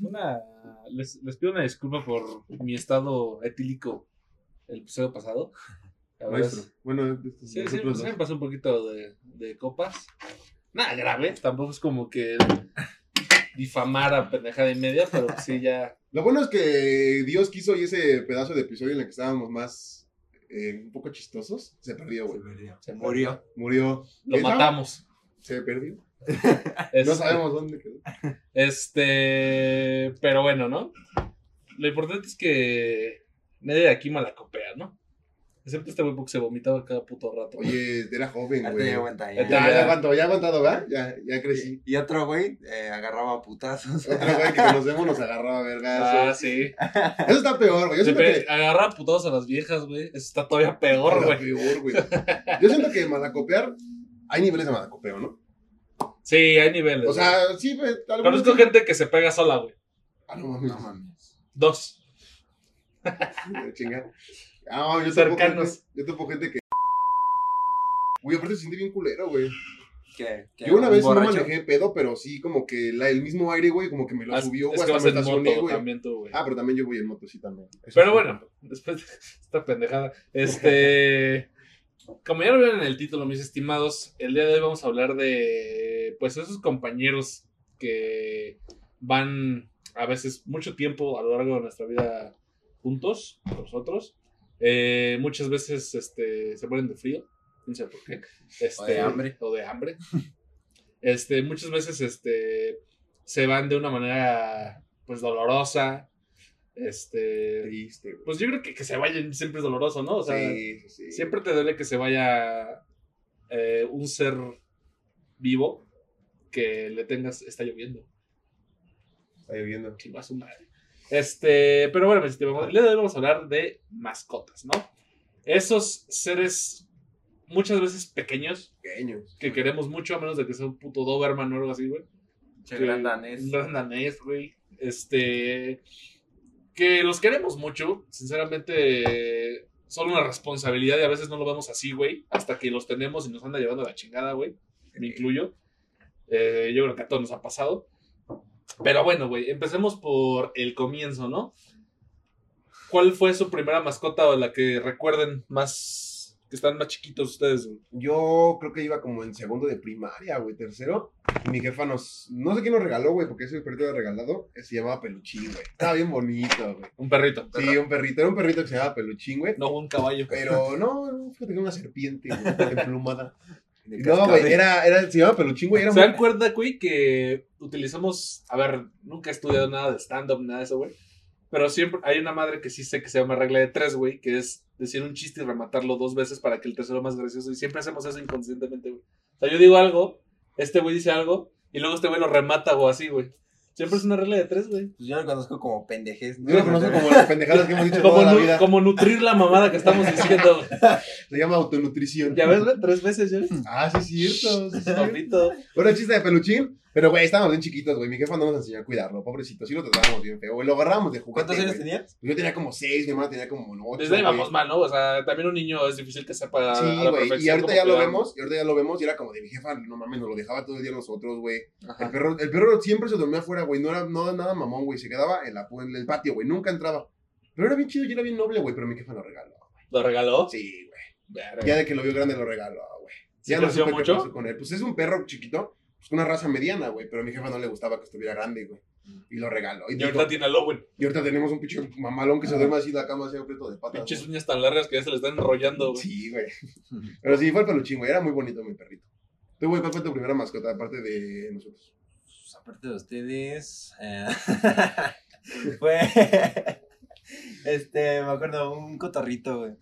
Una, les, les pido una disculpa por mi estado etílico el episodio pasado. La es-. Bueno, este, Sí, sí, me pasó un poquito de, de copas. Nada grave, tampoco es como que difamar a pendejada y media, pero sí ya. Lo bueno es que Dios quiso y ese pedazo de episodio en el que estábamos más eh, un poco chistosos se perdió, güey. se Murió. Murió. Lo matamos. Se perdió. Este, No sabemos dónde quedó. Este, pero bueno, ¿no? Lo importante es que nadie de aquí malacopea, ¿no? Excepto este güey porque se vomitaba cada puto rato. Oye, era joven, Ya güey. di cuenta, Ya, ya. Ya. ya aguantó, ya aguantado, ¿verdad? Ya, ya crecí. Y otro güey eh, agarraba putazos. Otro güey que conocemos nos agarraba Ah, vergas. sí. Eso está peor, güey. Yo siento que. Agarra putados a las viejas, güey. Eso está todavía peor, güey. peor, güey. Yo siento que malacopear. Hay niveles de malacopeo, ¿no? Sí, hay niveles. O sea, sí, güey. algunos conozco sí. gente que se pega sola, güey. Ah, no mames. No mames. Dos. Chinga. Ah, yo Cercanos. Gente, yo topo gente que. Güey, aparte se siente bien culero, güey. ¿Qué? ¿Qué? Yo una ¿Un vez no manejé pedo, pero sí, como que la- el mismo aire, güey, como que me lo Ah, subió, es güey, que hasta vas me en estacioné, moto güey. también tú, güey. Ah, pero también yo voy en moto, sí, también. Eso Pero sí. bueno, después de esta pendejada, este, como ya lo vieron en el título, mis estimados, el día de hoy vamos a hablar de, pues, esos compañeros que van a veces mucho tiempo a lo largo de nuestra vida juntos, nosotros. Eh, muchas veces, este, se mueren de frío, no sé por qué. Este, O de hambre. O de hambre. Este, muchas veces, este, se van de una manera, pues, dolorosa. Este, Triste, güey. pues yo creo que que se vayan siempre es doloroso, ¿no? O sea, sí, sí, sí. siempre te duele que se vaya eh, un ser vivo que le tengas. Está lloviendo. Está lloviendo. Chingo a su madre. Este, pero bueno, el día de hoy vamos a hablar de mascotas, ¿no? Esos seres muchas veces pequeños Pequeños. que queremos mucho, a menos de que sea un puto Doberman o algo así, güey. Che, gran danés. Un gran danés, güey. Este. Que los queremos mucho. Sinceramente, son una responsabilidad y a veces no lo vemos así, güey. Hasta que los tenemos y nos anda llevando a la chingada, güey. Me incluyo. Eh, yo creo que a todos nos ha pasado. Pero bueno, güey, empecemos por el comienzo, ¿no? ¿Cuál fue su primera mascota o la que recuerden más. Que están más chiquitos ustedes, güey? Yo creo que iba como en segundo de primaria, güey, tercero. Y mi jefa nos. No sé quién nos regaló, güey, porque ese perrito era regalado. eh, Se llamaba Peluchín, güey. Estaba bien bonito, güey. Un perrito. Sí, un perrito. Era un perrito que se llamaba Peluchín, güey. No, un caballo. Pero no, fíjate que era una serpiente, güey, emplumada. No, güey, era, era, se llamaba Peluchín, güey. Era ¿Se muy- cuenta, güey, que utilizamos, a ver, nunca he estudiado nada de stand-up, nada de eso, güey. Pero siempre hay una madre que sí sé que se llama regla de tres, güey, que es decir un chiste y rematarlo dos veces para que el tercero más gracioso. Y siempre hacemos eso inconscientemente, güey. O sea, yo digo algo, este güey dice algo, y luego este güey lo remata o así, güey. Siempre es una regla de tres, güey. Pues yo lo conozco como pendejez. Yo lo conozco como las pendejadas que hemos dicho Como, toda la vida. como nutrir la mamada que estamos diciendo. güey. Se llama autonutrición. Ya ves, güey, tres veces, ya ves. Ah, sí, es cierto. Sí, es cierto. Chiste de peluchín. Pero, güey, estábamos bien chiquitos, güey. Mi jefa no nos enseñó a cuidarlo, pobrecito. Sí lo tratábamos bien feo, güey. Lo agarrábamos de juguete, ¿Cuántos años güey. tenías? Yo tenía como seis, mi hermana tenía como ocho. Desde ahí güey. vamos mal, ¿no? O sea, también un niño es difícil que sepa. a Sí, la güey. Y ahorita ya lo cuidarlo. vemos. Y ahorita ya lo vemos. Y era como de mi jefa, no mames, nos lo dejaba todo el día nosotros, güey. El perro, el perro siempre se dormía afuera, güey. No era no, nada mamón, güey. Se quedaba en, la, en el patio, güey. Nunca entraba. Pero era bien chido y era bien noble, güey. Pero mi jefa lo regaló. ¿Lo regaló? Sí, güey. Ya de que lo vio grande lo regaló, güey. ¿Sí Ya no supe qué mucho? pasó con él. Pues es un perro chiquito, pues una raza mediana, güey. Pero a mi jefa no le gustaba que estuviera grande, güey. Y lo regaló. Y, Y dijo- ahorita tiene a Lowen. y ahorita tenemos un pinche mamalón que se duerme así en la cama, así aprieto de patas. Pinches uñas tan largas que ya se le están enrollando, güey. Sí, güey. Pero sí, fue el peluchín, güey. Era muy bonito mi perrito. Tú, güey, ¿cuál fue tu primera mascota, aparte de nosotros? Pues, aparte de ustedes. eh, fue. Este, me acuerdo, un cotorrito, güey.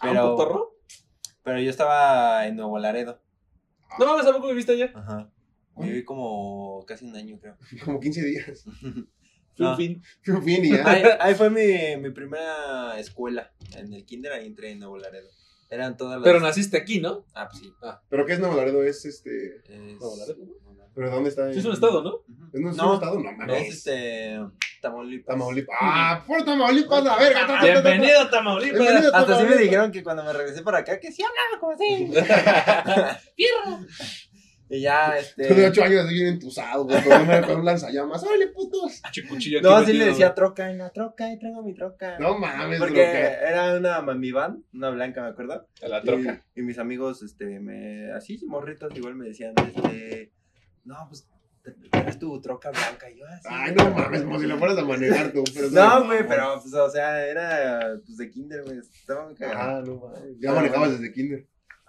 ¿Ah, un Pero, cotorro? pero yo estaba en Nuevo Laredo. No mames, ¿a poco viviste allá? Ajá. Viví como casi un año, creo. Como 15 días. Fue No. un fin. Fue un fin y ya. Ahí, ahí fue mi, mi primera escuela. En el kinder ahí entré en Nuevo Laredo. Eran todas las... Pero naciste aquí, ¿no? Ah, pues sí. ¿Pero qué es Nuevo Laredo? Es este. Es... Nuevo Laredo, ¿Pero dónde está? Sí, es un estado, ¿no? ¿Es un, es un No, estado? No, Es mames. este... Tamaulipas. Tamaulipas. ¡Ah! ¡Por Tamaulipas! ¡La verga! ta, ta, ta, ta, ta. Bienvenido a Tamaulipas. Bienvenido a Hasta sí me Tamaulipas. dijeron que cuando me regresé para acá, que sí hablaba como así. ¡Fierro! Y ya, Tú de este. 8 años así bien entusado, güey, con, un lanzallamas. ¡Órale, putos! No, sí metido, le decía troca, en la troca, y traigo mi troca. No mames, Porque troca. era una mami van, una blanca, me acuerdo. A la troca. Y, y mis amigos, este, me, así, morritos, igual me decían, este, no, pues, eres tu troca blanca. Y yo, así. Ay, no mames, como si lo fueras a manejar tú. Pero No, güey, pero, pues, o sea, era, pues, de kinder, güey, estaba muy cagado. Ah, no mames. Ya manejabas desde kinder.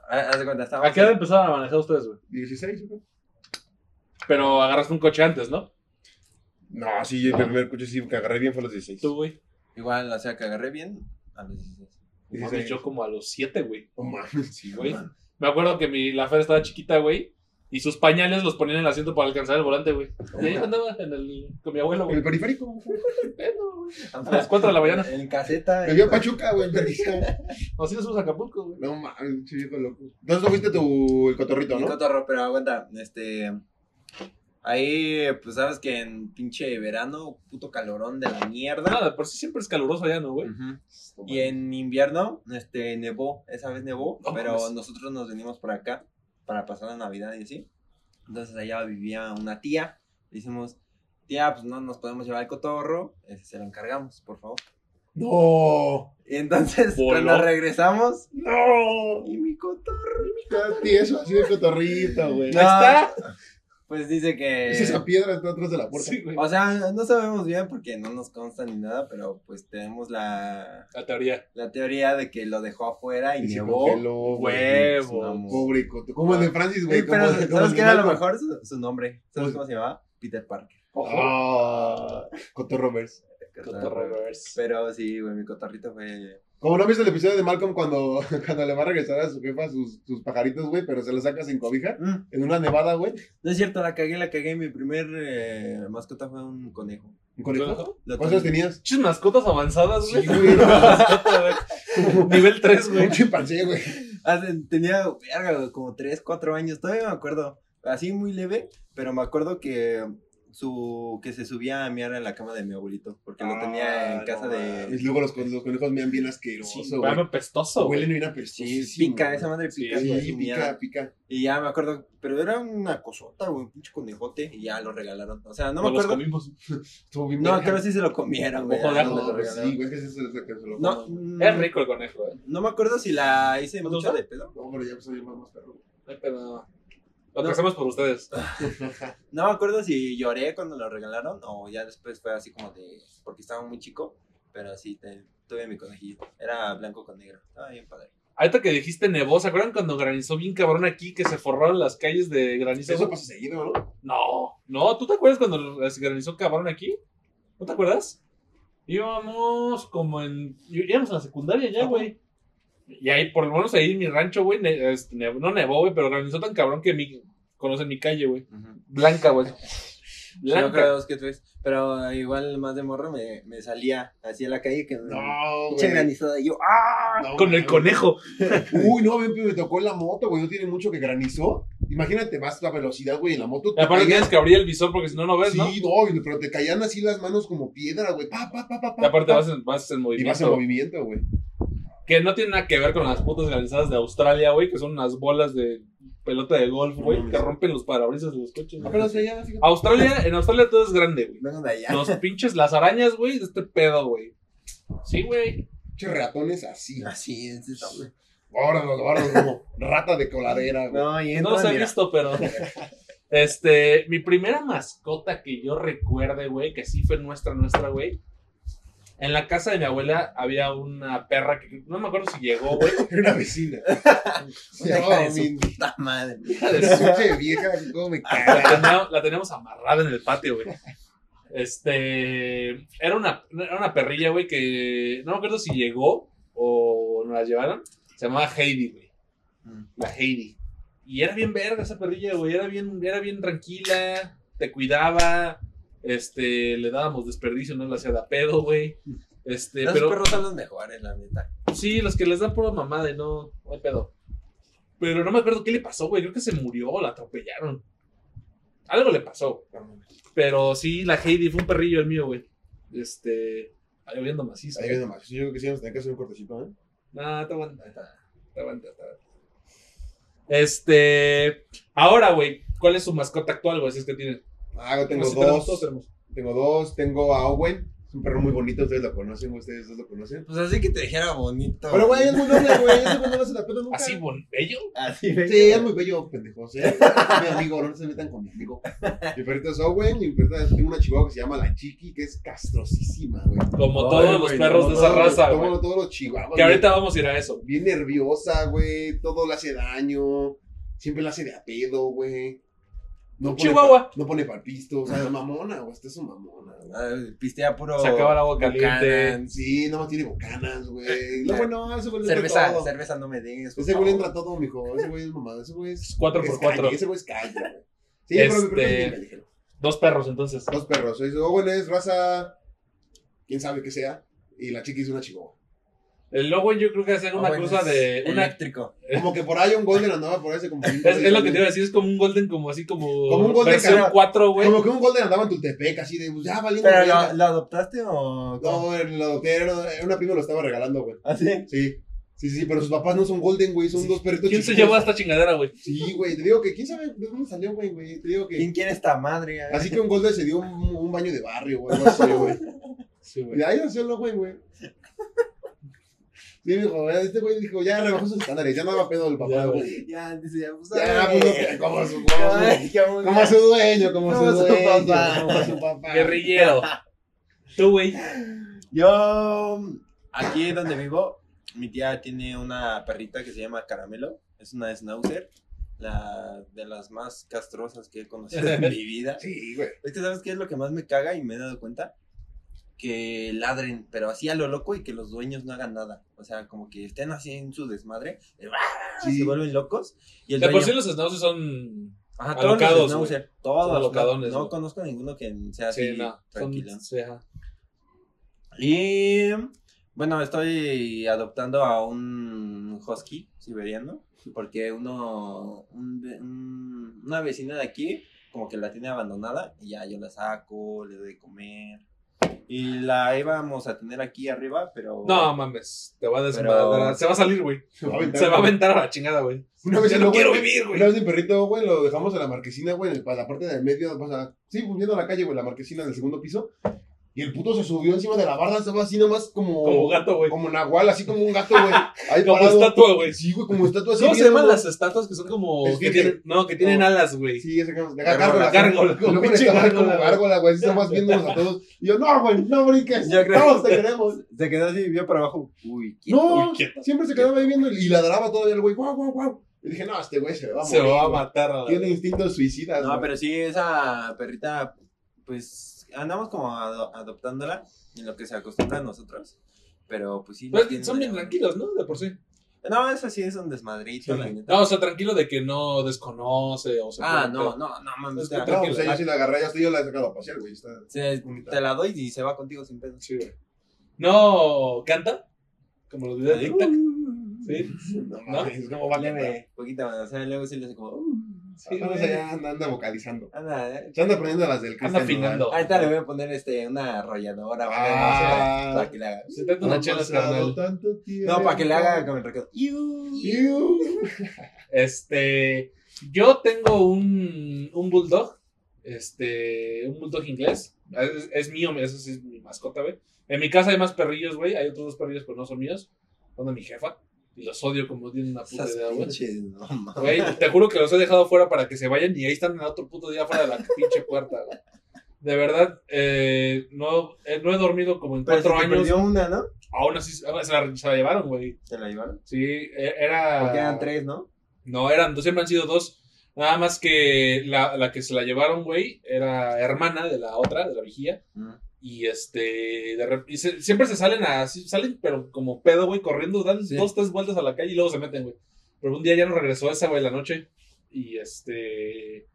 Ah, Haz de cuenta, estábamos... ¿A qué edad empezaron a manejar ustedes, güey? 16, güey. Pero agarraste un coche antes, ¿no? No, sí, el primer coche sí que agarré bien fue a los 16. Tú, güey. Igual, o sea, que agarré bien a los 16. Mames, 16. yo como a los 7, güey. No mames. Sí, güey. Me acuerdo que mi, la Fer estaba chiquita, güey. Y sus pañales los ponían en el asiento para alcanzar el volante, güey. Y ahí andaba en el, con mi abuelo, En güey. el periférico. A las 4 de la mañana. En caseta. Me vio a Pachuca, güey, el periférico. Así nos fuimos a Acapulco, güey. No mames, sí, viejo loco. Entonces fuiste tu el cotorrito, ¿no? cotorro, pero aguanta, este... Ahí, pues, sabes que en pinche verano, puto calorón de la mierda. Nada, de por sí siempre es caluroso allá, ¿no, güey? Y en invierno, este, nevó, esa vez nevó, No pero mames. nosotros nos venimos por acá para pasar la Navidad y así. Entonces allá vivía una tía, le dijimos, tía, pues no nos podemos llevar el cotorro, este, se lo encargamos, por favor. No. Y entonces, Voló. cuando regresamos, No. y mi cotorro, Está tieso, así de cotorrito, güey. No, está. Pues dice que... Es esa piedra está atrás de la puerta. Sí, güey. O sea, no sabemos bien porque no nos consta ni nada, pero pues tenemos la, La teoría. la teoría de que lo dejó afuera y, Y se nevó. Huevo. Pobre coto. Como el de Francis, güey. Sí, pero ¿sabes qué era lo mejor? Su, su nombre. ¿Sabes Pues- cómo se llamaba? Peter Parker. Ah, Cotorrovers. Cotorrovers. Pero sí, güey, mi cotorrito fue... Como no viste el episodio de Malcolm cuando, cuando le va a regresar a su jefa sus, sus pajaritos, güey, pero se los saca sin cobija Mm, en una nevada, güey. no es cierto, la cagué, la cagué. Mi primer eh, mascota fue un conejo. ¿Un conejo? ¿Cuántos tenías? Muchas mascotas avanzadas, güey. Sí, güey. Mascota, güey. Nivel 3, güey. Un chimpancé, güey. Hace- Tenía, verga, güey, como 3, 4 años. Todavía me acuerdo. Así muy leve, pero me acuerdo que su que se subía a miar en la cama de mi abuelito. Porque lo tenía en Ah, casa no de... Y luego los, los conejos mean bien asqueroso, Sí, güey. güey. pestoso, güey. Huelen bien apestoso. Sí, pica, esa madre pica. Sí, güey, Sí, pica, pica. Y ya me acuerdo, pero era una cosota, güey, un pinche conejote, y ya lo regalaron. O sea, no me Nos los acuerdo. comimos. No, creo que sí se lo comieron, güey. No pues sí, güey, que que se lo No, coman. mm, Es rico el conejo, eh. No me acuerdo si la hice ¿No te mucho de pedo. No, pero ya soy más más perro. No hay pedo. Lo que No. hacemos por ustedes. No me acuerdo si lloré cuando lo regalaron o ya después fue así como de. porque estaba muy chico. Pero sí, te- tuve mi conejillo. Era blanco con negro. Estaba bien padre. Ahorita que dijiste nevó, ¿se acuerdan cuando granizó bien cabrón aquí que se forraron las calles de granizo? Eso pasa seguido, ¿no? No, no, ¿tú te acuerdas cuando se granizó cabrón aquí? ¿No te acuerdas? Íbamos como en. Íbamos a la secundaria ya, güey. Y ahí, por lo menos ahí en mi rancho, güey, ne- este, no nevó, güey, pero granizó tan cabrón que mi, conocen mi calle, güey. Blanca, güey. Creo Blanca. dos que tres. Pero igual más de morro me, me salía así a la calle que. No, güey. granizada. Y yo, ¡ah! No, Con el conejo. Uy, no, me, me tocó en la moto, güey. No tiene mucho que granizó. Imagínate, vas a velocidad, güey, en la moto. Y aparte te tienes que abrir el visor porque si no, no ves, Sí, ¿no? no, pero te caían así las manos como piedra, güey. Pa, pa, pa, pa, pa. Y aparte pa. vas en, vas en Y movimiento. vas en movimiento, güey. Que no tiene nada que ver con las putas granizadas de Australia, güey, que son unas bolas de pelota de golf, güey, que rompen los parabrisas de los coches. güey. Pero sea, ya, fíjate. Australia, en Australia todo es grande, güey. Vengan de allá. Los pinches, las arañas, güey, de este pedo, güey. Sí, güey. Pinche ratones así. Así es güey. Ahora, ahora, como rata de coladera, güey. No, y No los he mira. visto, pero. Este, mi primera mascota que yo recuerde, güey, que sí fue nuestra, nuestra, güey. En la casa de mi abuela había una perra que no me acuerdo si llegó, güey. Era una vecina. Se Hija llamaba de su puta madre. Pinche vieja, cómo me la teníamos amarrada en el patio, güey. Este. Era una, era una perrilla, güey, que no me acuerdo si llegó o nos la llevaron. Se llamaba Heidi, güey. Mm. La Heidi. Y era bien verga esa perrilla, güey. Era bien, era bien tranquila. Te cuidaba. Este, le dábamos desperdicio, no la hacía de a pedo, güey. Este, Los pero. perros son los mejores, la neta. Sí, los que les dan pura mamada y no, no hay pedo. Pero no me acuerdo qué le pasó, güey. Creo que se murió, la atropellaron. Algo le pasó. Pero sí, la Heidi fue un perrillo el mío, güey. Este. Está lloviendo macizo. Ahí viene más. Yo creo que sí vamos a tener que hacer un cortecito, ¿eh? No, te aguanta. Te aguanta, te aguanta. Este. Ahora, güey. ¿Cuál es su mascota actual, güey? Si es que tienen. Ah, yo tengo todos dos. tenemos. Tengo dos. Tengo a Owen. Es un perro muy bonito. Ustedes lo conocen, ustedes dos lo conocen. Pues así que te dijera bonito. Pero, güey, es muy noble, güey. Ese güey no hace la nunca. Así, bon, bello. Así, güey. Sí, es muy bello, pendejos. Es mi amigo, no se metan con mi amigo. Mi perrito es Owen. Mi perrita tengo una chihuahua que se llama la Chiqui, que es castrosísima, güey. Como Ay, todos los güey, perros no, de esa raza, todos- güey. Todos los chihuahuas. Que ahorita vamos a ir a eso. Bien nerviosa, güey. Todo le hace daño. Siempre le hace de a pedo, güey. No Un pone chihuahua. no pone palpisto. O sea, es mamona, güey. Esta es una mamona, güey. Ah, Pistea puro. Se acaba el agua caliente. Sí, no tiene bocanas, güey. No, bueno, ese güey Cerveza, todo. cerveza no me des. Ese güey entra todo, mijo. Ese güey es mamada. Ese güey es. Cuatro por es cuatro. calle, Ese güey es calle, güey. Sí, pero mi es Este-. Dos perros, entonces. Dos perros. Owen es raza. Quién sabe qué sea. Y la chiqui es una chihuahua. El lobo yo creo que es una Ah, bueno, cosa es de... Una, Eléctrico. Como que por ahí un golden andaba por ese como. es, es lo que te iba a decir, es como un golden, como así como... Como un golden versión cara- 4, güey. Como que un golden andaba en Tultepec, así de, pues ya valiendo. ¿Pero lo, lo adoptaste o.? cómo? No, lo que era, era una prima lo estaba regalando, güey. ¿Ah, sí? Sí. Sí, sí, pero sus papás no son golden, güey, son Sí. dos perritos ¿Quién se llevó a esta chingadera, güey? Sí, güey, te digo que quién sabe de dónde salió, güey, güey. Te digo que. ¿Quién quiere esta madre? Así que un golden se dio un, un baño de barrio, güey, algo así, güey. Sí, Y de ahí nació el güey, güey. Sí, dijo, este güey dijo, ya rebajó sus estándares, ya no va pedo el papá, Ya, güey. Ya, dice, ya, pues. Ya, pues, como su, como como su dueño, como su dueño, papá. como su papá. Guerrillero. Tú, güey. Yo, aquí donde vivo, mi tía tiene una perrita que se llama Caramelo. Es una schnauzer. La de las más castrosas que he conocido en mi vida. Sí, güey. Es que, ¿sabes qué es lo que más me caga y me he dado cuenta? Que ladren, pero así a lo loco y que los dueños no hagan nada. O sea, como que estén así en su desmadre. y Sí. Se vuelven locos. Y el De por sí los schnauzers son... Ajá, todos alocados, los schnauzer, todos. Son no- alocadones, No, güey. conozco ninguno que sea así Sí, no. Son... tranquilo. Sí, ajá. Y bueno, estoy adoptando a un husky siberiano porque uno, un- una vecina de aquí como que la tiene abandonada y ya yo la saco, le doy de comer. Y la íbamos a tener aquí arriba, pero... No, mames. Te va a Pero- desmadrar. Se va a salir, güey. Se va a aventar, Se va a güey. aventar a la chingada, güey. Una vez Ya el no quiero vivir, güey. Una vez mi perrito, güey, lo dejamos en la marquesina, güey, en el- la parte del medio, o sea, sí, viendo la calle, güey, la marquesina del segundo piso. Y el puto se subió encima de la barda, estaba así nomás como. Como gato, güey. Como nahual, así como un gato, güey. Ahí Como parado. estatua, güey. Sí, güey, como estatua así. ¿Cómo se llaman las estatuas que son como... Es que que- tienen... No, que tienen No. alas, güey. Sí, ese que Gárgola, gárgola. como gárgola, güey. gárgola, güey. Así nomás viéndonos a todos. Y yo, no, güey, no brinques. Creo- Todos te queremos. Se quedó así y vio para abajo. Uy, quieto. No, Uy, quieto. siempre se quedaba ahí viendo y ladraba todavía el güey. Guau, guau, guau. Y dije, no, este güey se va a Se morir. va a matar. Tiene instintos suicidas. No, pero sí, esa perrita, pues andamos como ado- adoptándola en lo que se acostumbra a nosotros. Pero pues sí. Pues, son bien tranquilos, ¿no? De por sí. No, eso sí es un desmadrito, Sí. la neta. No, o sea, tranquilo de que no desconoce o se ah, no, no, no, mames. Es No, tranquilo. yo sí la agarré, ya estoy, yo la he sacado a pasear, güey. Está... Se- te la doy y se va contigo sin pedo. Sí, güey. No canta, como los videos de TikTok. Sí. No, ¿No? mames, ¿cómo va a cantar? Leve, poquita, o sea, luego sí le hace como. Sí, o sea, anda, anda vocalizando. anda, eh. Se anda poniendo las del Anda Cristian afinando. Nodal. Ahorita le voy a poner este, una arrolladora. Ah. Para que le haga. Se da una chela, carnal. No, para que le haga como el recuerdo. Iu. Este, yo tengo un, un bulldog, este, un bulldog inglés. Es, es mío, eso sí es mi mascota, güey. En mi casa hay más perrillos, güey. Hay otros dos perrillos, pero no son míos. Son de mi jefa. Y los odio como tienen una puta Esas idea, güey. pinches, no mames. Güey, te juro que los he dejado fuera para que se vayan y ahí están en otro puto día fuera de la pinche puerta, güey. De verdad, eh, no, eh, no he dormido como en Pero cuatro se te años. perdió una, ¿no? Aún así, se la, se la llevaron, güey. ¿Se la llevaron? Sí, e- era... Porque eran tres, ¿no? No, eran dos, siempre han sido dos. Nada más que la, la que se la llevaron, güey, era hermana de la otra, de la vigía. Y este, de y se- siempre se salen así, salen, pero como pedo, güey, corriendo, dan Sí. dos, tres vueltas a la calle y luego se meten, güey. Pero un día ya no regresó esa, güey, la noche. Y este,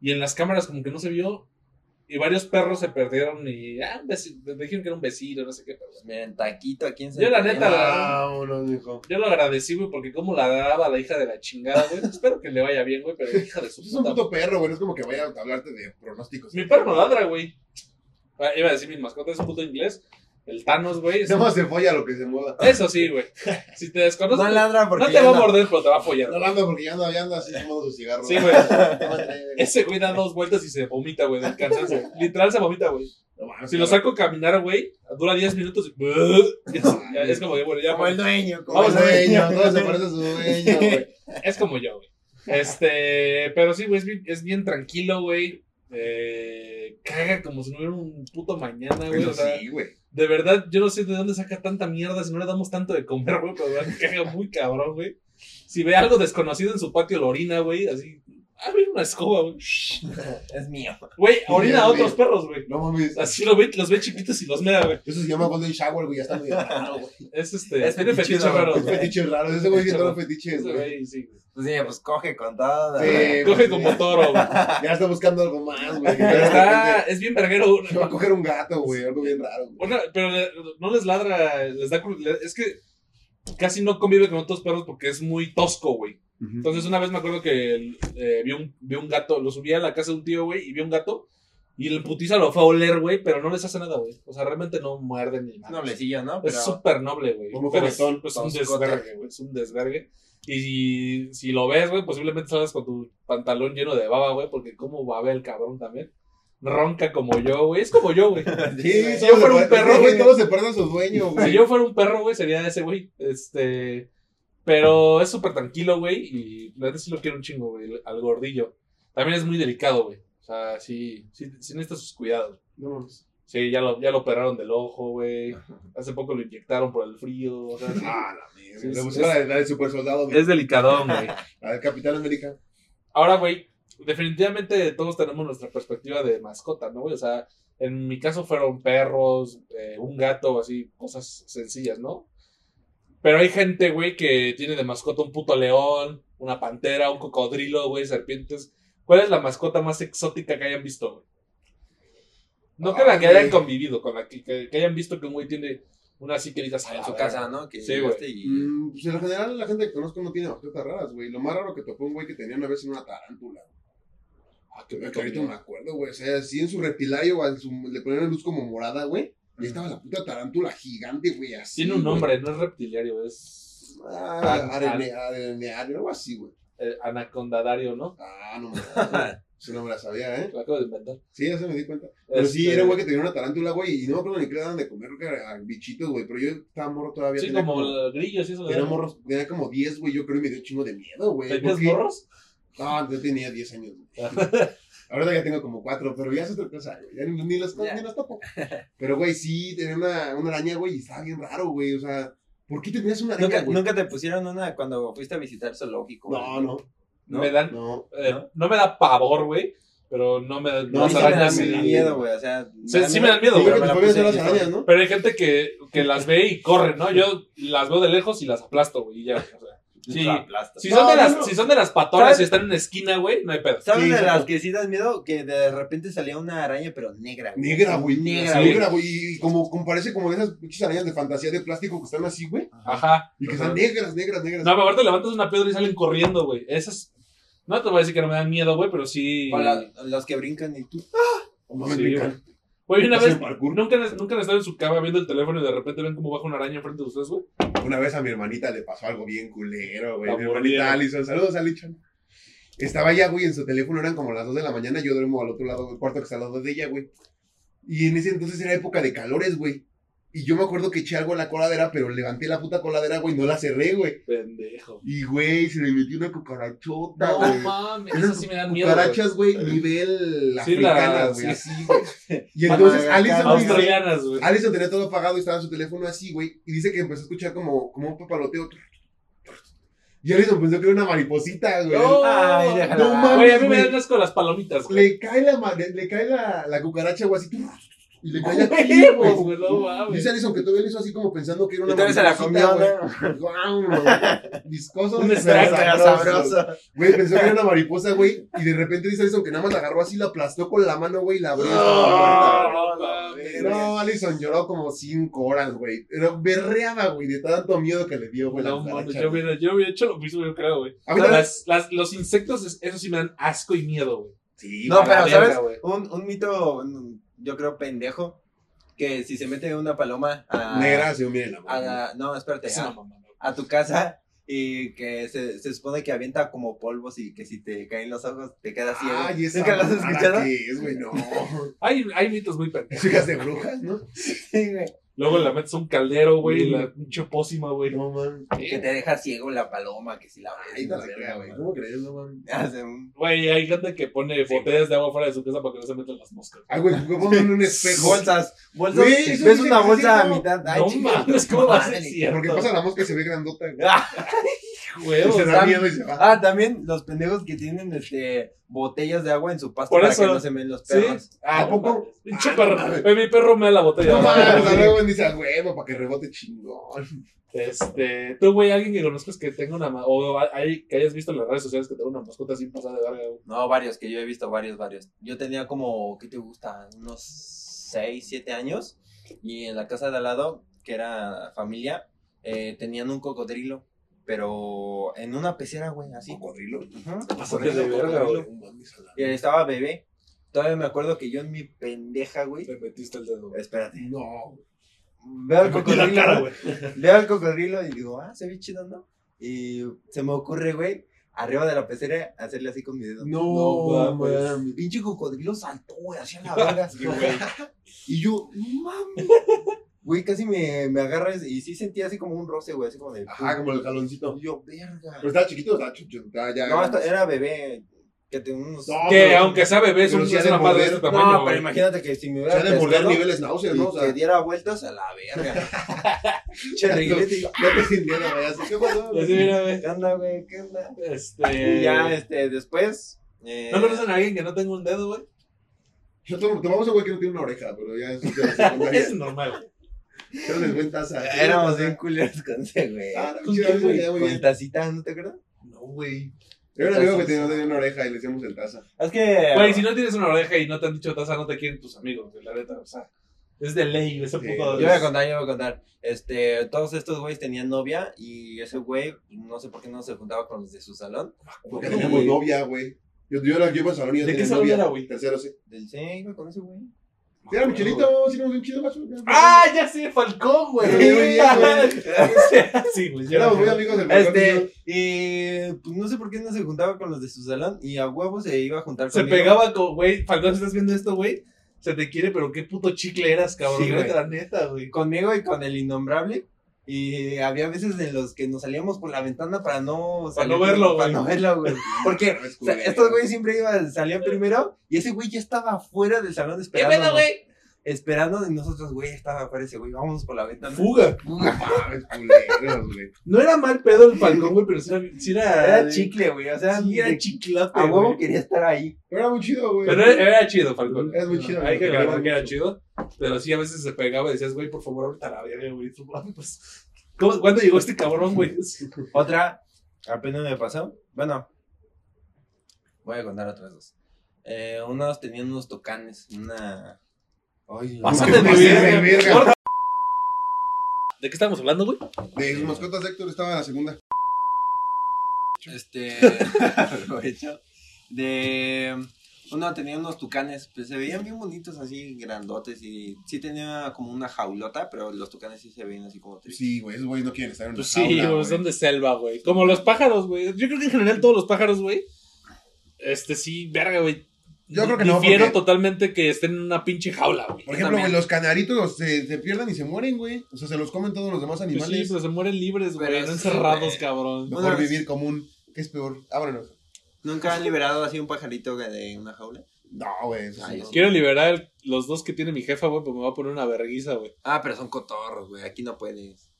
y en las cámaras como que no se vio. Y varios perros se perdieron y, ah, dijeron que era un vecino, no sé qué, pero miren, taquito aquí en Yo, la neta, Vámonos, mijo. yo lo agradecí, güey, porque como la daba la hija de la chingada, güey. Espero que le vaya bien, güey, pero hija de su Pues es un puta puto perro, güey. No es como que vaya a hablarte de pronósticos. Mi perro no ladra, güey. Ah, iba a decir mi mascota es un puto inglés. el Thanos, güey. más se folla lo que se mueva. Eso sí, güey. Si te desconoces, No no, ladra porque te ya va a morder, pero te va a follar. No ando porque ya anda, ya anda así fumando su cigarro. Sí, güey. Ese güey da dos vueltas y se vomita, güey, del cansancio. Literal se vomita, güey. No Si lo saco a caminar, güey, dura 10 minutos y... Es, es como que, bueno, ya... Como el dueño, como el dueño, dueño. todo se parece a su dueño, güey. Es como yo, güey. Este, pero sí, güey, es bien, es bien tranquilo, güey. Eh, caga como si no hubiera un puto mañana, güey. O sea, sí, güey. de verdad, yo no sé de dónde saca tanta mierda si no le damos tanto de comer, güey, pero caga muy cabrón, güey. Si ve algo desconocido en su patio, lo orina, güey, así. Ah, mira una escoba, güey. Es mío. Güey, orina a otros perros, güey. No mames. Así lo ve, los ve chiquitos y los mea, güey. Eso se llama Golden Shower, güey. Ya está medio raro, güey. Es este. Es tiene fetichudo, fetiches raros, Es fetiche raro. Ese güey tiene todos fetiches, güey. güey, sí, güey. Pues sí, pues coge con todo. Sí, Coge pues, como ya- toro, güey. Ya está buscando algo más, güey. Está, es bien verguero. Se va a coger un gato, güey. Algo bien raro, güey. Una- pero le- no les ladra, les da. Es que casi no convive con otros perros porque es muy tosco, güey. Entonces, una vez me acuerdo que eh, vi, un, vi un gato, lo subí a la casa de un tío, güey, y vi un gato. Y el putiza lo fue a oler, güey, pero no les hace nada, güey. O sea, realmente no muerden ni nada. Noblecillo, ¿no? Es Pero súper noble, güey. Como Pero es, juguetón, es un desvergue, güey. Es un desvergue. Y si, si lo ves, güey, posiblemente salgas con tu pantalón lleno de baba, güey, porque cómo va a ver el cabrón también. Ronca como yo, güey. Es como yo, güey. Sí, Si yo fuera un perro, güey, todos se parecen a su dueño, Si güey. yo fuera un perro, güey, sería ese, güey. Este. Pero es súper tranquilo, güey. Y la verdad sí lo quiero un chingo, güey. Al gordillo. También es muy delicado, güey. O sea, sí, sí, sí necesita sus cuidados. No. Sí, ya lo, ya lo operaron del ojo, güey. Hace poco lo inyectaron por el frío. O sea, sí. Ah, la mierda. Sí, es- la, la del super soldado, güey. Es delicadón, güey. La del Capitán América. Ahora, güey, definitivamente todos tenemos nuestra perspectiva de mascota, ¿no, güey? O sea, en mi caso fueron perros, eh, un gato, así, cosas sencillas, ¿no? Pero hay gente, güey, que tiene de mascota un puto león, una pantera, un cocodrilo, güey, serpientes. ¿Cuál es la mascota más exótica que hayan visto, güey? No Ah, que la que güey. hayan convivido, con la que, que, que hayan visto que un güey tiene una así que digas, "A en su verga". casa, ¿no? Que Sí, llegaste y... Mm, pues en general la gente que conozco no tiene mascotas raras, güey. Lo más raro que topé un güey que tenía una vez una tarántula. Ah, Que ahorita me acuerdo, güey. O sea, así en su reptilario o en su, le ponían luz como morada, güey. Y estaba la puta tarántula gigante, güey, así. Tiene un güey. nombre, no es reptiliario, es Ah, areneario, algo así, güey. eh, anacondadario, ¿no? Ah, no me Eso no me la sabía, ¿eh? Lo acabo de inventar. Sí, ya se me di cuenta. Pero sí, Este, era un güey que tenía una tarántula, güey, y no me acuerdo ni qué le daban de comer, era bichitos, güey, pero yo estaba morro todavía. Sí, tenía como el grillo, sí, eso. Tenía, morros, tenía como 10, güey, yo creo, y me dio un chingo de miedo, güey. ¿Tenías porque- morros? No, yo tenía 10 años. Ahorita ya tengo como 4, pero ya es otra cosa, güey. Ya ni, ni los, Ya. ni los topo. Pero, güey, sí, tenía una, una araña, güey, y estaba bien raro, güey. O sea, ¿por qué tenías una araña, ¿Nunca, güey? nunca te pusieron una cuando fuiste a visitar el zoológico? No, güey? no, ¿No? Me dan, no. eh, ¿No? ¿no? me da pavor, güey, pero no me No, las sí me arañas. dan sí. miedo, güey, o sea... Sí, sí me dan miedo, Sí, güey, me arañas. Pero hay gente que, que las ve y corre, ¿no? Yo las veo de lejos y las aplasto, güey, y ya. O sea, sí. Si No, son, de las, no. si son de las patoras ¿Sabes? y están en una esquina, güey, no hay pedo. ¿Sabes Sí, de sí, las no. que sí das miedo? Que de repente salía una araña, pero negra. güey. Negra, güey. Negra. Negra, güey. Y como, como parece como de esas pinches arañas de fantasía de plástico que están así, güey. Ajá. Y que Ajá. están negras, negras, negras. No, pero ahorita levantas una piedra y salen corriendo, güey. Esas. No te voy a decir que no me dan miedo, güey, pero sí. O la- los que brincan y tú... No mames, Sí, brincan. Güey, una Hacen vez. ¿nunca, nunca han estado en su cama viendo el teléfono y de repente ven cómo baja una araña enfrente de ustedes, güey? Una vez a mi hermanita le pasó algo bien culero, güey. La Mi hermanita. Alison. Saludos, Alison. Estaba ella, güey, en su teléfono, eran como las 2 de la mañana. Yo duermo al otro lado del cuarto que está al lado de ella, güey. Y en ese entonces era época de calores, güey. Y yo me acuerdo que eché algo en la coladera, pero levanté la puta coladera, güey, y no la cerré, güey. Pendejo. Y, güey, se le metió una cucarachota, No güey. mames, Esas esas sí me dan miedo. güey. Cucarachas, güey, nivel Sí, africana, la- güey, sí. así, güey. Y entonces. Alison güey. Alison tenía todo apagado y estaba en su teléfono así, güey. Y dice que empezó a escuchar como, como un papaloteo. Y Alison pensó que era una mariposita, güey. No, Ay, déjala. No mames, Güey, a mí me dan asco las palomitas, güey. Le cae la, le cae la, la cucaracha, güey, así. Y le cae aquí, güey. güey, no mames. Dice Alison que todavía lo hizo así como pensando que era una Y se la comió, güey. Guau, güey. Viscoso. Un sabroso. sabroso. Güey, pensó que era una mariposa, güey. Y de repente dice Alison que nada más la agarró así, la aplastó con la mano, güey, y la abrió. No, no. No, Alison lloró como cinco horas, güey. Pero berreaba, güey, de tanto miedo que le dio, güey. No mames, yo hubiera, yo hubiera hecho lo mismo, yo creo, güey. A mí también- Las, las, los insectos, es- eso sí me dan asco y miedo, güey. Sí, No, pero verga, ¿sabes? güey. Un, un mito, yo creo, pendejo. que si se mete una paloma a, Negra, se humilla en la a mano. la- no, espérate, Es una a, mamada. a tu casa y que se, se supone que avienta como polvos y que si te caen los ojos te quedas ciego. Ay, esa ¿Nunca lo has escuchado? es, güey, no. Hay, hay mitos muy pendejos. Chicas de brujas, ¿no? Sí, güey. Luego le metes un caldero, güey, la pinche pócima, güey. No, man. Que te deja ciego la paloma, que si la ves. La verga, güey. ¿Cómo crees, no, un- Güey, hay gente que pone Sí, botellas de agua fuera de su casa para que no se metan las moscas. Ay, güey, ¿cómo en un espejo? Bolsas, bolsas. Güey, ves una bolsa a mitad. Ay, no mames, ¿cómo va a ser? Porque pasa la mosca y se ve grandota, güey. Ah, Y se da miedo y se va. Ah, también los pendejos que tienen este botellas de agua en su pasto Por para eso- que no se ven los ¿Sí? perros. Ah, ¿A poco? poco? Pinche Ah, perro. no. Güey, mi perro me da la botella. No mames, luego dice a huevo para que rebote chingón. Este, tú, güey, alguien que conozcas que tenga una o hay, que hayas visto en las redes sociales que tenga una mascota así pasada de verga. No, varios, que yo he visto varios, varios. Yo tenía como, ¿qué te gusta? Unos 6, 7 años. Y en la casa de al lado, que era familia, eh, tenían un cocodrilo. Pero en una pecera, güey, así. Cocodrilo. Güey. No Y estaba bebé. Todavía me acuerdo que yo en mi pendeja, güey. Te metiste el dedo. güey. Espérate. No. Veo al cocodrilo. cara, güey. Veo al cocodrilo y digo, ah, se ve chido, ¿no? Y se me ocurre, güey, arriba de la pecera, hacerle así con mi dedo. No, No mames. mames. Mi pinche cocodrilo saltó, güey, hacia la verga. Güey. y yo, no mames. Güey, casi me, me agarra y sí sentía así como un roce, güey, así como de. Ajá, como el jaloncito. Y yo, verga. Pero estaba chiquito, estaba chucho. Estaba ya. No, hasta era bebé. Que te unos. No, Que pero- aunque sea bebé, es, pero un, de una madre de morder. este No, tamaño, pero güey. imagínate que si me Se hubiera. ha de morder niveles náuseas, ¿no? O sea, que diera vueltas a la verga. che, reguilete, y yo, Ya te sintiendo, güey. Así, ¿qué pasó? Así, mira, güey. ¿qué onda, güey? ¿Qué onda? Este. Y ya, este, después. eh, ¿No conocen a alguien que no tenga un dedo, güey? Yo tomamos a güey que no tiene una oreja, pero ya es. Es normal, güey. Pero les buen taza. Éramos bien culeros con ese, güey. Ah, no, ¿Con chido, qué, güey? muy Con bien. tacita, ¿no te acuerdas? No, güey. Era un amigo que tenía, no tenía una oreja y le decíamos el taza. Es que. Güey, si no tienes una oreja y no te han dicho taza, no te quieren tus amigos, güey, la neta, o sea. Es de ley, ese Sí. puto. Yo voy a contar, yo voy a contar. Este, todos estos güeyes tenían novia y ese güey, no sé por qué no se juntaba con los de su salón. Porque Güey. teníamos novia, güey. Yo, yo era yo iba al salón y yo ¿De qué tenía salón novia. era, güey? Tercero, sí. Del sí, iba con ese güey. Era Michelito, sí, éramos bien chido, macho. ¡Ah, ya sé! ¡Falcón, güey! Sí, güey, sí, güey. ya Éramos muy amigos del Falcón y Este, y pues no sé por qué no se juntaba con los de su salón y a huevo se iba a juntar Se conmigo. pegaba con, güey, Falcón, si estás viendo esto, güey, se te quiere, pero qué puto chicle eras, cabrón. Sí, güey. neta, neta, güey. conmigo y con el innombrable. Y había veces en los que nos salíamos por la ventana para no Para no verlo, Para güey. no verlo, güey. Porque o sea, estos güeyes siempre iban, salían primero y ese güey ya estaba fuera del salón esperando. güey? Esperando y nosotros, güey, estaba afuera ese güey, vamos por la ventana. Fuga. No era mal pedo el Falcón, güey, pero sí era. Sí era, Era de- chicle, güey, o sea, Sí, era chiclote. a huevo quería estar ahí. Pero era muy chido, güey. Pero era, era chido, Falcón. Era muy chido, Hay que güey. aclarar que era chido. Pero sí, a veces se pegaba y decías, güey, por favor, ahorita la verga, güey. Pues, ¿cómo- ¿Cuándo llegó este cabrón, güey? Otra, apenas me pasó. Bueno, voy a contar otras dos. Eh, unos tenían unos tocanes, una. Ay, Pásate ¿Qué de verga. ¿De qué estamos hablando, güey? De sus mascotas Héctor estaba en la segunda. Este. aprovecho. De. Uno tenía unos tucanes, pues se veían bien bonitos, así grandotes. Y sí tenía como una jaulota, pero los tucanes sí se veían así como tristes. Sí, güey, esos güeyes no quieren estar en una Pues sí, jaula, güey, son de selva, güey. Como los pájaros, güey. Yo creo que en general todos los pájaros, güey. Este sí, verga, güey. Yo creo que no, porque- totalmente que estén en una pinche jaula, güey. Por ejemplo, güey, los canaritos se, se pierden y se mueren, güey. O sea, se los comen todos los demás Pues sí, animales. pero se mueren libres, güey. Pero No encerrados, güey. cabrón. Mejor vez- vivir común. ¿Qué es peor? Ábrenos. ¿Nunca han liberado así un pajarito de una jaula? No, güey. eso sí Ay, no. Quiero liberar el- los dos que tiene mi jefa, güey, pues me va a poner una verguiza, güey. Ah, pero son cotorros, güey. Aquí no puedes.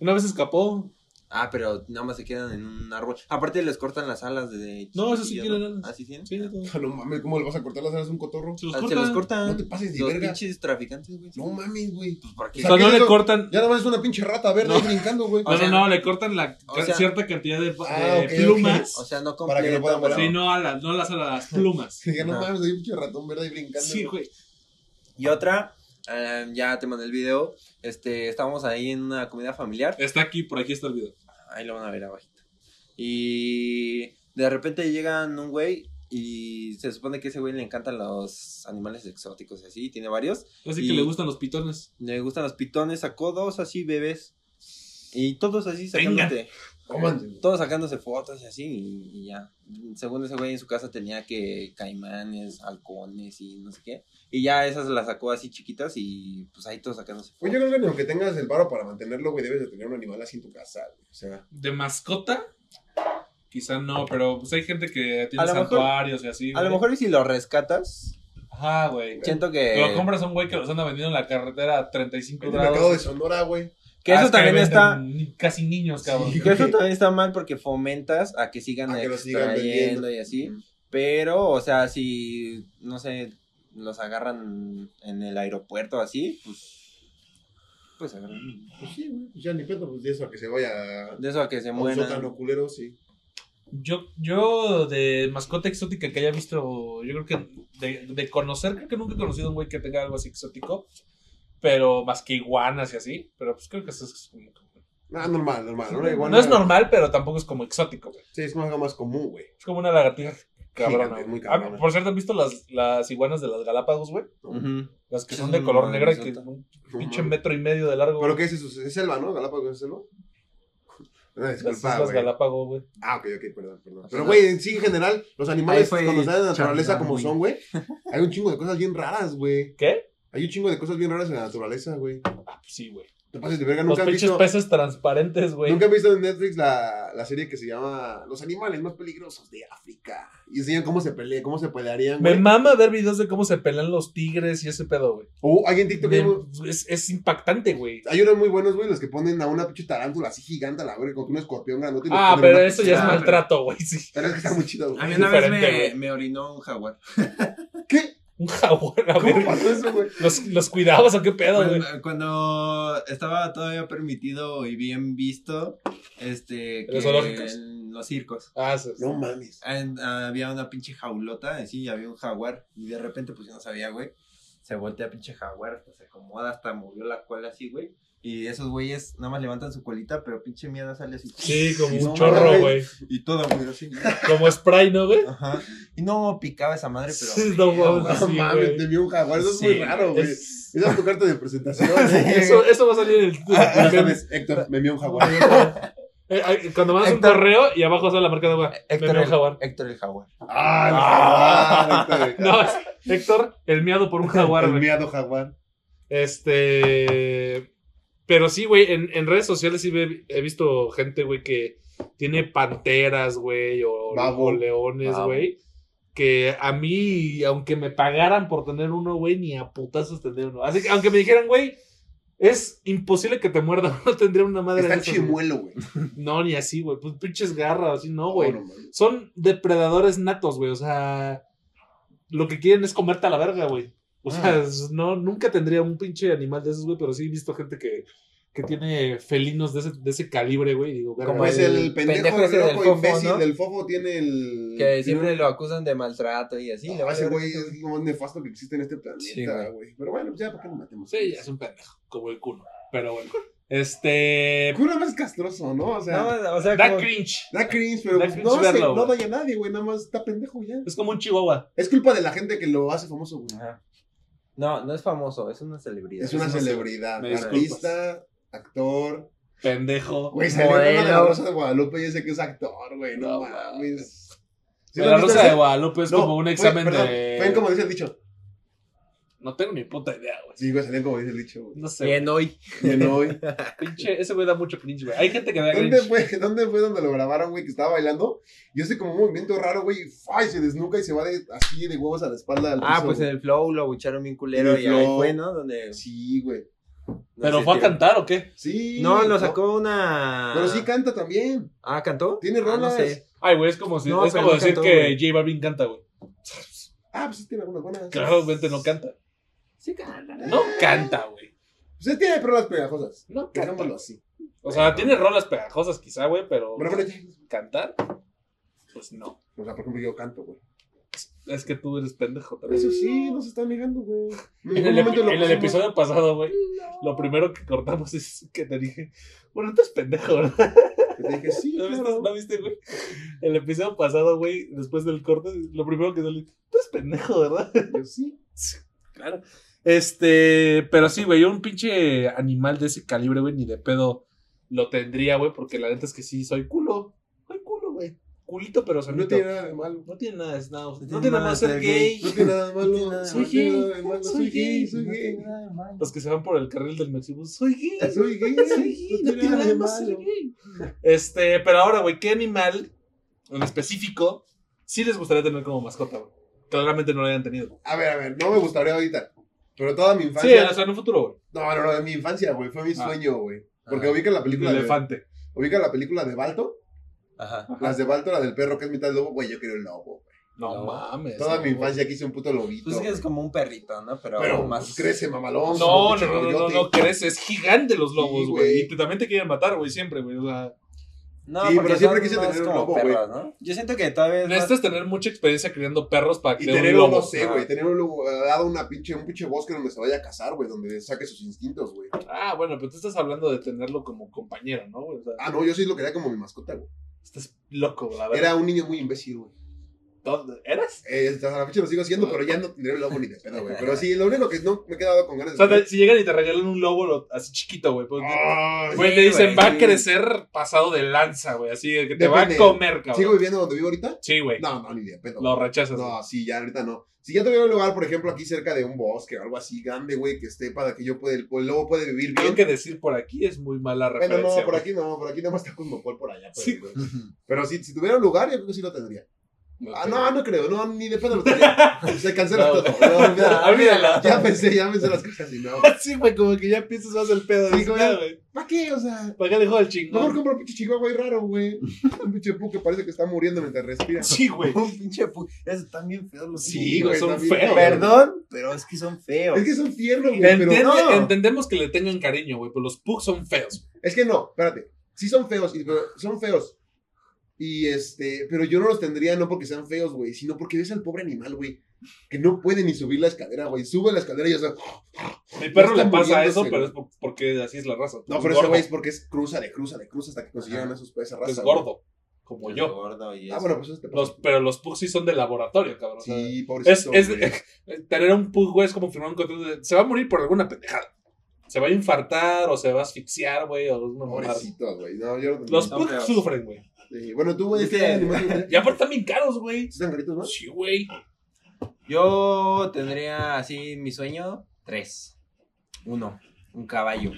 Una vez escapó. Ah, pero nada más se quedan en un árbol. Aparte les cortan las alas de. No, eso sí tienen ¿no? alas. ¿Ah, sí tienen? Sí, todo. Ah, No mames, ¿cómo le vas a cortar las alas a un cotorro? Se los Ah, se cortan. los cortan. No te pases de Los verga. pinches traficantes, güey. No mames, güey. Pues porque. O sea, no ¿qué le cortan. Ya nada más es una pinche rata verde ahí brincando, güey. O No, sea- no, no, le cortan la o sea- cierta cantidad de, Ah, de ok, plumas. O sea, no Para que no puedan volar. Sí, no alas, no las alas, las plumas. Dije, no mames, hay un pinche ratón verde ahí brincando. Sí, güey. Y otra, eh, ya te mandé el video. Este, estábamos ahí en una comida familiar. Está aquí, por aquí está el video. Ahí lo van a ver abajito. Y de repente llegan un güey Y se supone que ese güey le encantan los animales exóticos y así, tiene varios. Así Y- que le gustan los pitones. Le gustan los pitones, sacó dos así bebés. Y todos así Venga. Cómanse. todos sacándose fotos y así, y, y ya. Según ese güey en su casa tenía que caimanes, halcones y no sé qué. Y ya esas las sacó así chiquitas y pues ahí todos sacándose Pues yo creo que ni aunque tengas el paro para mantenerlo, güey, debes de tener un animal así en tu casa, güey. O sea, De mascota, quizá no, pero pues hay gente que tiene A lo mejor- santuarios y así. A lo güey. mejor y si lo rescatas, Ajá, güey. siento que... lo compras a un güey que los anda vendiendo en la carretera a 35 en el mercado de grados. Sonora, güey. Que eso también está... Casi niños, cabrón. Sí. Que eso también está mal porque fomentas a que sigan A que lo sigan extrayendo vendiendo. y así. Pero, o sea, si, no sé, los agarran en el aeropuerto así, pues, pues agarran. Pues sí, güey. Ya ni pedo, pues de eso a que se vaya a De eso a que se a un mueran. sótano culero, sí. Yo, yo de mascota exótica que haya visto, yo creo que de, de conocer, creo que nunca he conocido a un güey que tenga algo así exótico, pero más que iguanas y así, pero pues creo que eso es como... Ah, normal, normal. Una no es normal, pero tampoco es como exótico, güey. Sí, es algo más común, güey. Es como una lagartija cabrona. Gigante, muy güey. cabrona. Ah, por cierto, ¿han visto las, las iguanas de las Galápagos, güey? Las que son de color muy negra y que un No pinche metro y medio de largo. ¿Pero qué es eso? ¿Es selva, no? ¿Galápagos es selva? Las disculpa, güey. Galápagos, güey. Ah, ok, ok, perdón, perdón. Pero, güey, en sí, en general, los animales, cuando están en la naturaleza como son, güey, hay un chingo de cosas bien raras, güey. ¿Qué? Hay un chingo de cosas bien raras en la naturaleza, güey. Ah, pues sí, güey. Te pases de verga, Los nunca han pinches visto... peces transparentes, güey. Nunca han visto en Netflix la, la serie que se llama Los animales más peligrosos de África. Y enseñan cómo se pelean, cómo se pelearían, Me güey. mama ver videos de cómo se pelean los tigres y ese pedo, güey. O hay en TikTok, Me- Es, es impactante, güey. hay unos muy buenos, güey, los que ponen a una pinche tarántula así gigante a la verga, con un escorpión los Ah, pero eso ya es maltrato, güey. Sí. Pero es que está muy chido, güey. A mí una vez me, me orinó un jaguar. ¿Qué? Un jaguar, a ¿Cómo ver. pasó eso, güey? ¿Los, los cuidabas o qué pedo, güey? Cuando, cuando estaba todavía permitido y bien visto, este, ¿En que los zoológicos? en los circos. Ah, sí, sí. No mames. En- había una pinche jaulota, así, había un jaguar, y de repente, pues yo no sabía, güey. Se voltea pinche jaguar, hasta se acomoda, hasta movió la cola así, güey. Y esos güeyes nada más levantan su colita, pero pinche mierda sale así. Sí, como No un chorro, mames. güey. Y todo, güey, así. Como spray, ¿no, güey? Ajá. Y no picaba esa madre, pero. Sí, no mames. No mames, güey. te vio un jaguar. Eso es Sí, muy raro, güey. Es- Esa es tu carta de presentación. Eso, eso va a salir en el. Ya sabes, Héctor, me vio un jaguar. Eh, Cuando mandas un Héctor- correo y abajo sale la marca de agua. Héctor, el, jaguar. Héctor el jaguar. Ah, el jaguar, Héctor. No, es Héctor, el miado por un jaguar, El miado jaguar. Este. Pero sí, güey, en, en redes sociales sí ve- he visto gente, güey, que tiene panteras, güey, o, Babo. leones, güey. Que a mí, aunque me pagaran por tener uno, güey, ni a putazos tendría uno. Así que, aunque me dijeran, güey, es imposible que te muerda, no tendría una madre Está chimuelo, güey. No, ni así, güey. Pues pinches garras, así no, güey. No, no. Son depredadores natos, güey. O sea, lo que quieren es comerte a la verga, güey. O sea, es- no, nunca tendría un pinche animal de esos, güey, pero sí he visto gente que, que tiene felinos de ese, de ese calibre, güey. Digo, Como güey. el, pendejo, pendejo ese del loco, fofo, imbécil ¿no? del fofo tiene el. Que siempre lo acusan de maltrato y así. Ah, ese güey es lo más nefasto que existe en este Sí, planeta, güey. güey. Pero bueno, ya, ¿por qué nos matemos? Sí, ya es un pendejo, como el culo. Pero bueno. Este. Cura más castroso, ¿no? O sea, No, o sea, Da como- cringe. da cringe, pero da pues, cringe no, verlo, no daña a nadie, güey. Nada más está pendejo ya. Es como un chihuahua. Es culpa de la gente que lo hace famoso, güey. Ajá. No, no es famoso, es una celebridad. Es una celebridad. Me. Artista, actor. Pendejo. Güey, salió una de la Modelo. Rosa de Guadalupe y ese que es actor, güey. No, No mames. ¿Sí la Rosa de? Guadalupe es No, como un fue- examen perdón, de. Fue como dice el dicho. No tengo ni puta idea, güey. Sí, güey, salían como dice el dicho, güey. No sé. Bien hoy. Bien hoy. Pinche, ese güey da mucho cringe, güey. Hay gente que da ¿Dónde cringe. fue, ¿Dónde fue donde lo grabaron, güey? Que estaba bailando. Y hace como un movimiento raro, güey. Y se desnuca y se va de, así de huevos a la espalda. Al Ah, piso, pues en el flow lo bucharon bien culero y ahí fue, ¿no? Donde. Sí, güey. no ¿Pero fue a cantar o qué? Sí. No, lo sacó una. Pero sí canta también. Ah, ¿cantó? Tiene Ah, no rolas. sé. Ay, güey, es como, si, No, es como decir cantó, que güey. J Balvin canta, güey. Ah, pues sí tiene algunas buenas. Claramente no canta. Sí, canta. No canta, güey. Él tiene rolas pegajosas. No canta. Así. O sea, tiene rolas pegajosas quizá, güey, pero Pero bueno, ya. cantar, pues no. O sea, por ejemplo, yo canto, güey. Es que tú eres pendejo también. Eso sí, no se está negando, güey. En el, momento epi- lo en el pusimos. episodio pasado, güey, lo primero que cortamos es que te dije, bueno, tú eres pendejo, ¿verdad? Te dije, sí, ¿No viste, claro. ¿No viste, güey? El episodio pasado, güey, después del corte, lo primero que salió, tú eres pendejo, ¿verdad? Yo, sí. Claro. Este, pero sí, güey, yo un pinche animal de ese calibre, güey, ni de pedo lo tendría, güey, porque la neta es que sí, soy culo. Soy culo, güey. Culito, pero No sanito. tiene nada de malo. No tiene nada de nada. No, tiene tiene nada de ser gay. No tiene nada de malo. No Soy malo. gay. Nada de malo. Soy Soy gay, gay. soy gay. Los que se van por el carril del Mexibus, soy gay. Soy gay. Soy gay. No tiene nada de más ser gay. Este, pero ahora, güey, ¿qué animal en específico sí les gustaría tener como mascota, güey? Claramente no lo hayan tenido. A ver, a ver, no me gustaría ahorita. Pero toda mi Sí, infancia. o sea, en un futuro, güey. No, no, no, de mi infancia, güey. Fue mi Ah. sueño, güey. Porque Ah. ubica la película de. elefante. Ubica la película de Balto. Ajá. Las de Balto, la del perro que es mitad lobo, güey. Yo quiero el lobo, güey. No, No. mames. Toda no, mi infancia quise un puto lobito. Pues es que es güey. como un perrito, ¿no? Pero, Pero más pues, crece mamalón. No, no, no, no, no, crece. Es gigante los lobos, Sí, güey. y te- también te quieren matar, güey, siempre, güey. O sea, No, Sí, pero siempre quise tener un como lobo, güey. perros, ¿no? Yo siento que todavía es más- necesitas tener mucha experiencia criando perros para que Y tener un lobo. no sé, Ah. güey, tener un lobo, dado una pinche, un pinche bosque donde se vaya a cazar, güey, donde saque sus instintos, güey. Ah, bueno, pero tú estás hablando de tenerlo como compañero, ¿no? güey? O sea, Ah, no, yo sí lo quería como mi mascota, güey. estás loco, la verdad. Era un niño muy imbécil, güey. Todo- ¿Eras? Eh, hasta la fecha lo sigo haciendo, pero ya no tendré el lobo ni de pedo, güey. Pero sí, lo único que no me he quedado con ganas O de sea, te- si llegan y te regalan un lobo lo- así chiquito, güey. Pues, Ay, güey, sí, le dicen, güey, va a crecer pasado de lanza, güey. Así que te Depende. va a comer, cabrón. ¿Sigo viviendo donde vivo ahorita? Sí, güey. No, no, ni de pedo. Lo rechazas. No, sí, ya ahorita no. Si ya tuviera un lugar, por ejemplo, aquí cerca de un bosque o algo así grande, güey, que esté para que yo pueda, el, el lobo puede vivir Tengo bien. que decir por aquí es muy mala Bueno, referencia. no, por güey. aquí no, por aquí nada más está Cosmopol por allá. Pero, Sí. güey. pero si, si tuviera un lugar, yo creo que sí lo tendría. No, Ah, no, no creo, no, ni de pedo lo tendría. Se cancela No. todo. No, olvídalo. Olvídalo. Ya pensé, ya pensé las cosas y no. Sí, güey, como que ya piensas más el pedo. Sí, güey. "Ah, güey. ¿Para qué? O sea, ¿Para qué dejó el mejor chingón? compro un pinche chihuahua ahí raro, güey. Un pinche pu que parece que está muriendo mientras respira. Sí, güey. Un pinche pu- Esos están bien feos los Sí, güey, son feos. feo. Perdón, pero es que son feos. Es que son tiernos, güey. Pero Entiende- no. Entendemos que le tengan cariño, güey, pero los pugs son feos. Es que no, espérate. Sí son feos, y- pero son feos. Y este, pero yo no los tendría no porque sean feos, güey, sino porque ves al pobre animal, güey, que no puede ni subir la escalera, güey. Sube la escalera y ya está. Mi perro le pasa eso, pero es por- porque así es la raza. No, pero ese güey es porque es cruza de cruza de cruza hasta que consiguieron esos esa raza. Es gordo, como yo. Gordo y Ah, bueno, pues eso te pasa. Los, pero los pugs sí son de laboratorio, cabrón. Sí, pobrecito. es, tener un pug, güey, es como firmar un contrato. de- Se va a morir por alguna pendejada. Se va a infartar o se va a asfixiar, güey, o mamada. Pobrecito, güey. No, yo no Los pugs sufren, güey. Sí, Bueno, tú, güey, Es ¿qué que- animal tendrías? Y aparte están bien caros, güey. ¿Están caritos, no? Sí, güey. Yo tendría así mi sueño, tres. Uno, un caballo.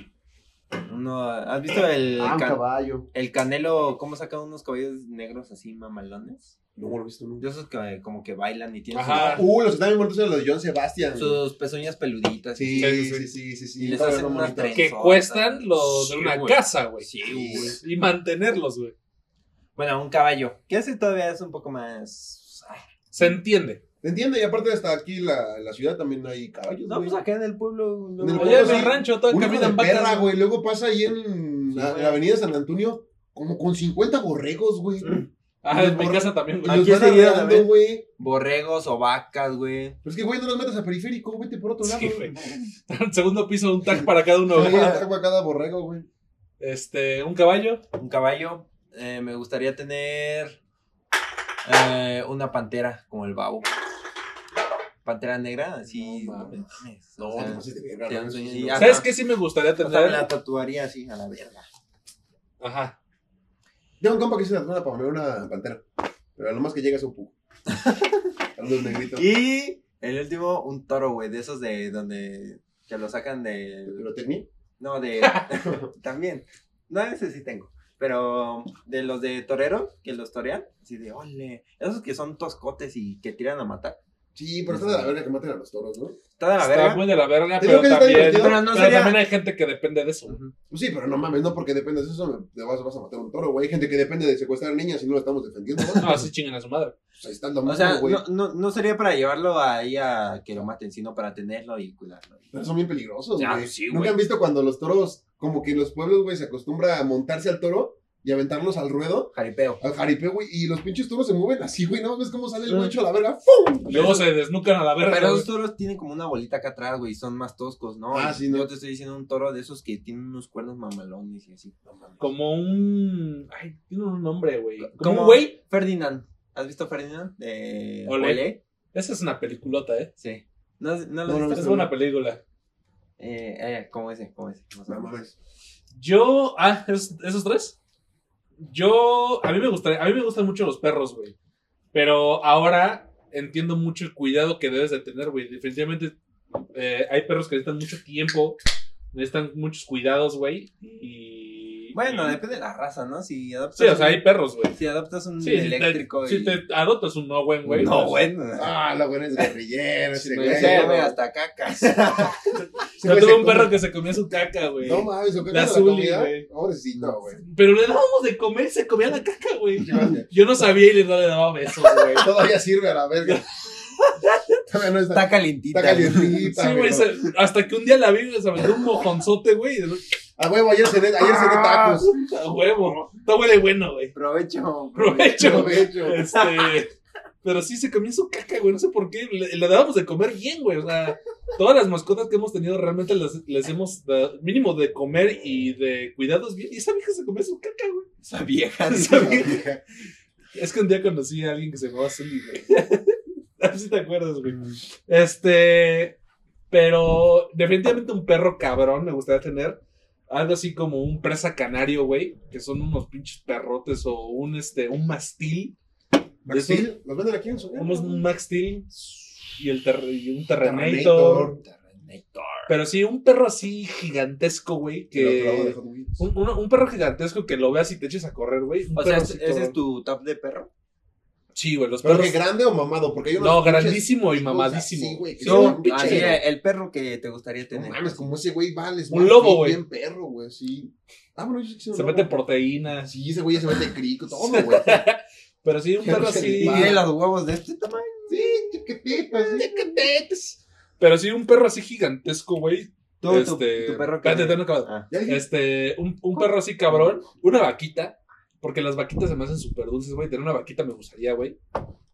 Uno, ¿has visto el, Ah, un can- caballo. el canelo, cómo saca unos caballos negros así mamalones? No lo he visto nunca. De esos que como que bailan y tienen Ajá. Uh, los que están bien muertos son los de John Sebastian. sus, pezuñas peluditas. Sí, Sí, sí, sí, sí, sí, sí. Y les hacen unas trenzas. Que cuestan lo de Sí, una casa, güey. Sí, güey. Y mantenerlos, güey. Bueno, un caballo. Que ese todavía es un poco más... ay. Se entiende. ¿Te entiendes? Y aparte hasta aquí la, en la ciudad también hay caballos, No, güey. pues acá en el pueblo... no- En el pueblo en sí. el rancho Un caminan de perra, güey. Luego pasa ahí en Sí, la, la avenida San Antonio como con 50 borregos, güey. Ah, en mi casa también, güey. Aquí también. güey. Borregos o vacas, güey. Pero es que, güey, no los metas a periférico, vete por otro lado. Sí, güey. Segundo piso, un tag para cada uno, Sí, güey. agua cada borrego, güey. Este, un caballo. Un caballo. Eh, me gustaría tener eh, una pantera como el babo. Pantera negra, así. No No, o sea, te te sí. ¿Sabes qué sí me gustaría o sea, me tener? la tatuaría así a la verga. Ajá. Tengo un compa que se la para poner una pantera. Pero a lo más que llega es un pu. A los negritos. Y el último, un toro, güey, de esos de donde que lo sacan de. ¿Lo tenía? No, de. también. No, ese sí tengo. Pero de los de toreros, que los torean, así de, ole. Esos que son toscotes y que tiran a matar. Sí, pero está de la verga que maten a los toros, ¿no? Está de la Está verga. muy de la verga, pero está también, pero, Pero no sería- también hay gente que depende de eso. Pues sí, pero no mames, no porque dependes de eso, me- te vas, vas a matar a un toro, güey. Hay gente que depende de secuestrar niñas y no lo estamos defendiendo. No, así chingan a su madre. Pues ahí está lo O sea, güey. no, no, no sería para llevarlo ahí a que lo maten, sino para tenerlo y cuidarlo. Pero son bien peligrosos, Ya, güey. sí, ¿Nunca güey. han visto cuando los toros, como que en los pueblos, güey, se acostumbra a montarse al toro y aventarlos al ruedo, Jaripeo. al jaripeo, güey. Y los pinches toros se mueven así, güey. ¿No ves cómo sale el güey hecho a la verga? ¡Fum! Luego se desnucan a la verga. Pero los toros tienen como una bolita acá atrás, güey, y son más toscos, ¿no? Ah, sí, ¿no? Yo te estoy diciendo un toro de esos que tienen unos cuernos mamalones y así. Como un. Ay, tiene un nombre, güey. Como un güey. Ferdinand. ¿Has visto Ferdinand? De Olé. Olé. Esa es una peliculota, ¿eh? Sí. ¿No, no, No, Es buena película. Eh, eh, ¿cómo ese? ¿Cómo ese? Más o No menos. mames. Yo. Ah, ¿es- ¿esos tres? Yo. A mí me gustaría. A mí me gustan mucho los perros, güey. Pero ahora entiendo mucho el cuidado que debes de tener, güey. Definitivamente eh, hay perros que necesitan mucho tiempo. Necesitan muchos cuidados, güey. Y. Bueno, depende de la raza, ¿no? Si adoptas, Sí, o sea, un- hay perros, güey. si adoptas un Sí, si eléctrico te, y... si te adoptas un no buen, güey. no, pues, bueno. Ah, la buena es guerrillero, ese Sí, güey. No, come hasta cacas. Yo tuve se un perro que se comía su caca, güey. No mames, ¿o qué La comida? güey. Pobrecito, güey. Pero le dábamos de comer y se comía la caca, güey. Yo no sabía y le, no le daba besos, güey. Todavía sirve a la verga. No está. Está calientita. Está calientita, Sí, güey, se- hasta que un día la vi y se aventó un mojonzote, güey. A huevo, ayer cené, ayer cené Ah, tacos. A huevo. Está huele bueno, güey. Provecho. Provecho. Provecho. Este. Pero sí se comió su caca, güey. No sé por qué. Le, le dábamos de comer bien, güey. O sea, todas las mascotas que hemos tenido realmente les, les hemos dado mínimo de comer y de cuidados bien. Y esa vieja se comió su caca, güey. Esa vieja. Esa vieja. Es que un día conocí a alguien que se llamaba Zully, güey. A ver si te acuerdas, güey. Este. Pero definitivamente un perro cabrón me gustaría tener. Algo así como un presa canario, güey. Que son unos pinches perrotes. O un este. un mastil. Maxil, ¿los venden aquí en su Somos un Maxtil y, el ter- y un Terrenator. Terrenator. Pero sí, un perro así gigantesco, güey. Que. Un, un- un perro gigantesco que lo veas y te eches a correr, güey. O sea, ¿ese es tu top de perro? Sí, güey, los ¿Pero perros. que grande o mamado? Porque No, grandísimo y mamadísimo. güey, que Sí, son un pinche- Así, pinche- el perro que te gustaría No tener. mames, como ese güey vale. es Un lobo, güey. Bien perro, güey, sí. Ah, bueno, yo sí que Se mete proteínas. Sí, ese güey ya se mete crico, todo, güey. Pero sí, un perro así. Y tiene los huevos de este tamaño. Sí, chiquititas, sí. Pero sí, un perro así gigantesco, güey. Tú, tu, Este, tu perro que... espérate, he acabado. Ah. Ya dije, Este, un, un perro así cabrón. Una vaquita. Porque las vaquitas se me hacen súper dulces, güey. Tener una vaquita me gustaría, güey.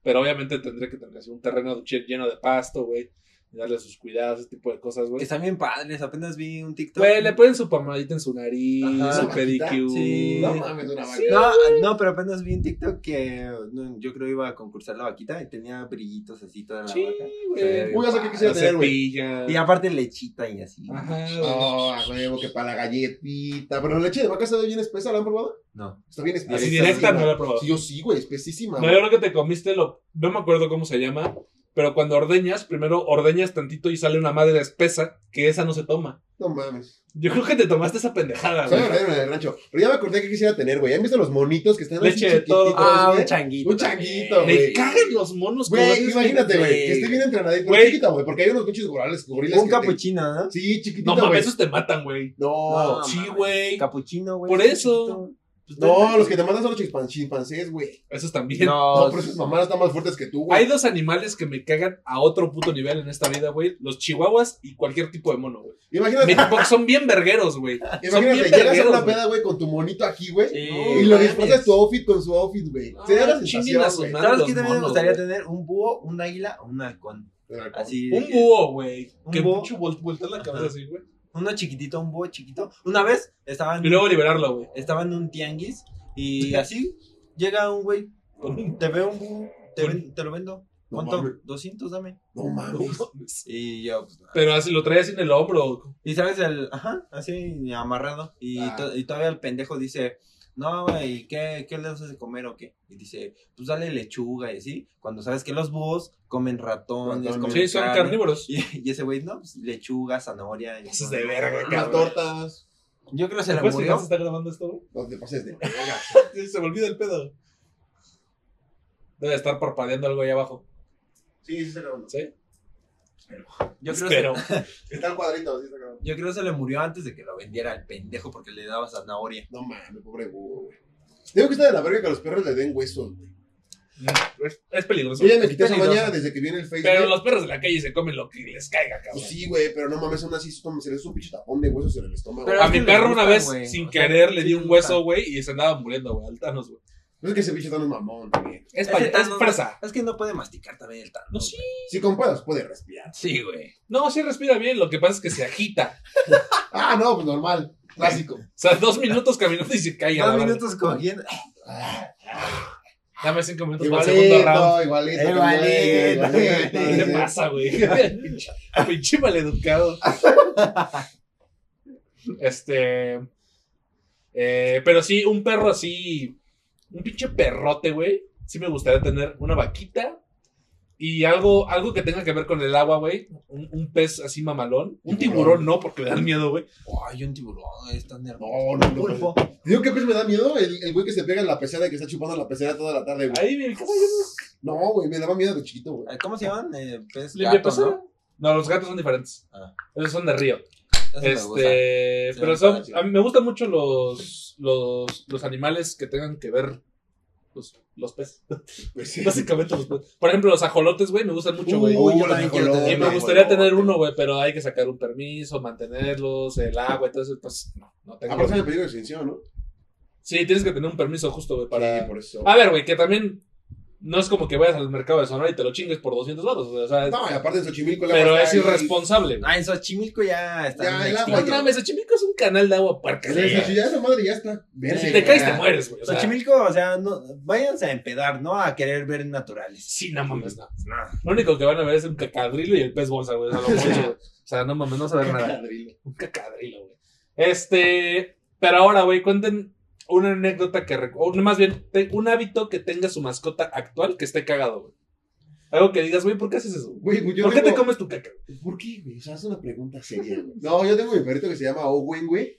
Pero obviamente tendré que tener así un terreno lleno de pasto, güey. Darle sus cuidados, ese tipo de cosas, güey. Están bien padres. Apenas vi un TikTok. Güey, le ponen su pomadita en su nariz, Ajá. su pedicure. Sí. no mames, una vaca. No, no, pero apenas vi un TikTok que no, yo creo iba a concursar la vaquita y tenía brillitos así toda la Sí, vaca. güey. Ya sé qué padre. quisiera La tener, güey. Y aparte lechita y así. Ajá, güey. Oh, a huevo, que para la galletita. Pero la leche de vaca está bien espesa, ¿la han probado? No. Está bien espesa. Así directa no la he probado. Sí, yo sí, güey, espesísima. No, yo creo que te comiste lo. No me acuerdo cómo se llama. Pero cuando ordeñas, primero ordeñas tantito y sale una madre espesa, que esa no se toma. No mames. Yo creo que te tomaste esa pendejada, Soy güey. verdadero en el rancho. Pero ya me acordé que quisiera tener, güey. ¿Han visto los monitos que están así Leche de todo. chiquititos, Ah, un changuito. Un changuito, Me güey. cagan los monos Güey, imagínate, güey, que esté bien entrenadito. Güey. Chiquita, güey, porque hay unos pinches gorilas, gorilas Un capuchino, ¿no? Sí, chiquitito, No mames, esos te matan, güey. No, No, sí, güey. Capuchino, güey. Por eso. Pues, no, los que te mandan son los chimpancés, güey. Esos también. No, No, pero esas mamadas están más fuertes que tú, güey. Hay dos animales que me cagan a otro puto nivel en esta vida, güey. Los chihuahuas y cualquier tipo de mono, güey. Imagínate, Me- son bien vergueros, güey. Imagínate, bien llegas a una peda, güey, con tu monito aquí, güey. Sí. Y lo disfrazas tu outfit con su outfit, güey. No, Sería la sensación, güey. ¿Sabes los qué también me gustaría tener? Un búho, un águila o un halcón. Así. Un búho, güey. Un Que mucho vol- vuelta la cabeza así, güey. Uno chiquitito, un búho chiquito. Una vez estaba en, Y luego liberarlo, güey. estaba en un tianguis y así llega un güey. Te veo un búho, te, ven- te lo vendo. No ¿Cuánto? mames. 200, dame. No mames. Y yo, pues, Pero así lo traía así en el hombro. Y sabes, el, ajá, así amarrado. Y, Ah. to- y todavía el pendejo dice, no, güey, ¿qué, ¿qué le haces de comer o qué? Y dice, pues dale lechuga y así. Cuando sabes que los búhos comen ratones, Ratones. comen Sí, son carne. carnívoros. Y, y ese güey, no, pues lechuga, zanahoria. y- Eso es de verga, cabrón. tortas. Yo creo que se le ¿Puedes fijar murió. está grabando esto, güey? No te pases de Sí, Se me olvida el pedo. Debe estar parpadeando algo ahí abajo. Sí, sí está grabando. ¿Sí? Yo creo, Espero. Está el cuadrito, sí está yo creo que se le murió antes de que lo vendiera el pendejo porque le daba zanahoria. No mames, pobre búho, güey. Tengo que estar de la verga que a los perros le den huesos, güey. Es, es peligroso. Yo ya me quité esa mañana desde que viene el Facebook. Pero los perros de la calle se comen lo que les caiga, cabrón. Pues sí, güey, pero no mames, aún así se les hace un pinche tapón de huesos en el estómago. Pero A mi que perro una vez, sin O sea, querer, le di un hueso, güey, y se andaba muriendo, güey, al Thanos, güey. No es que ese bicho está un mamón también. Es, pa- es Thanos- fresa. Es que no puede masticar también el Thanos. No, sí. Si con pedos puede respirar. Sí, güey. No, sí respira bien, lo que pasa es que se agita. Ah, no, pues normal. Clásico. O sea, dos minutos caminando y se cae. Dos minutos cogiendo. Dame cinco minutos para el segundo round. Igualito, igualito. Igualito, ellos, igualito. ¿Qué te pasa, güey? Pinche- Pinche maleducado. Este. eh, pero sí, un perro así. Un pinche perrote, güey. Sí me gustaría tener una vaquita. Y algo, algo que tenga que ver con el agua, güey. Un, un pez así mamalón. Un Tiburón. no, porque me dan miedo, güey. Ay, un tiburón, es tan nervioso. No, no, no. Pulpo. Te Digo que pez me da miedo el, el güey que se pega en la pecera y que está chupando la pecera toda la tarde, güey. Ahí, yo No, güey, me daba miedo de chiquito, güey. Ay, ¿Cómo se llaman? Eh, pez gato. ¿no? No, los gatos son diferentes. Ah. Esos son de río. Eso. Este, Sí, pero son, a mí me gustan mucho los, los, los animales que tengan que ver los, los peces. Pues sí. Básicamente los peces. Por ejemplo, los ajolotes, güey, me gustan mucho, güey. Ajolotes, y me gustaría ajolote. tener uno, güey, pero hay que sacar un permiso, mantenerlos, el agua, entonces, pues, no, no tengo. Aparte de peligro de extinción, ¿no? Sí, tienes que tener un permiso justo, güey, para... Sí, por eso. A ver, güey, que también no es como que vayas al mercado de Sonora y te lo chingues por 200 baros, güey, o sea, No, y aparte en Xochimilco la pero agua es está ahí. irresponsable. Ah, en Xochimilco ya está. Ya, en el agua No Xochimilco es un canal de agua puerca. Sí, güey. sí, ya esa madre ya está. Verde, Si te caes, te mueres, güey. o sea, Xochimilco, o sea, no, váyanse a empedar, ¿no? A querer ver naturales. Sí, no mames, no. No. Lo único que van a ver es un cacadrilo y el pez bolsa, güey. O sea, lo mucho, güey. O sea, no mames, no saber nada. Cacadrilo. Un cacadrilo, güey. Este. Pero ahora, güey, cuenten una anécdota que. O más bien, un hábito que tenga su mascota actual que esté cagado, güey. Algo que digas, güey, ¿por qué haces eso? Güey, ¿Por qué te comes tu caca? ¿Por qué, güey? O sea, es una pregunta seria, güey. No, yo tengo mi perrito que se llama Owen, güey.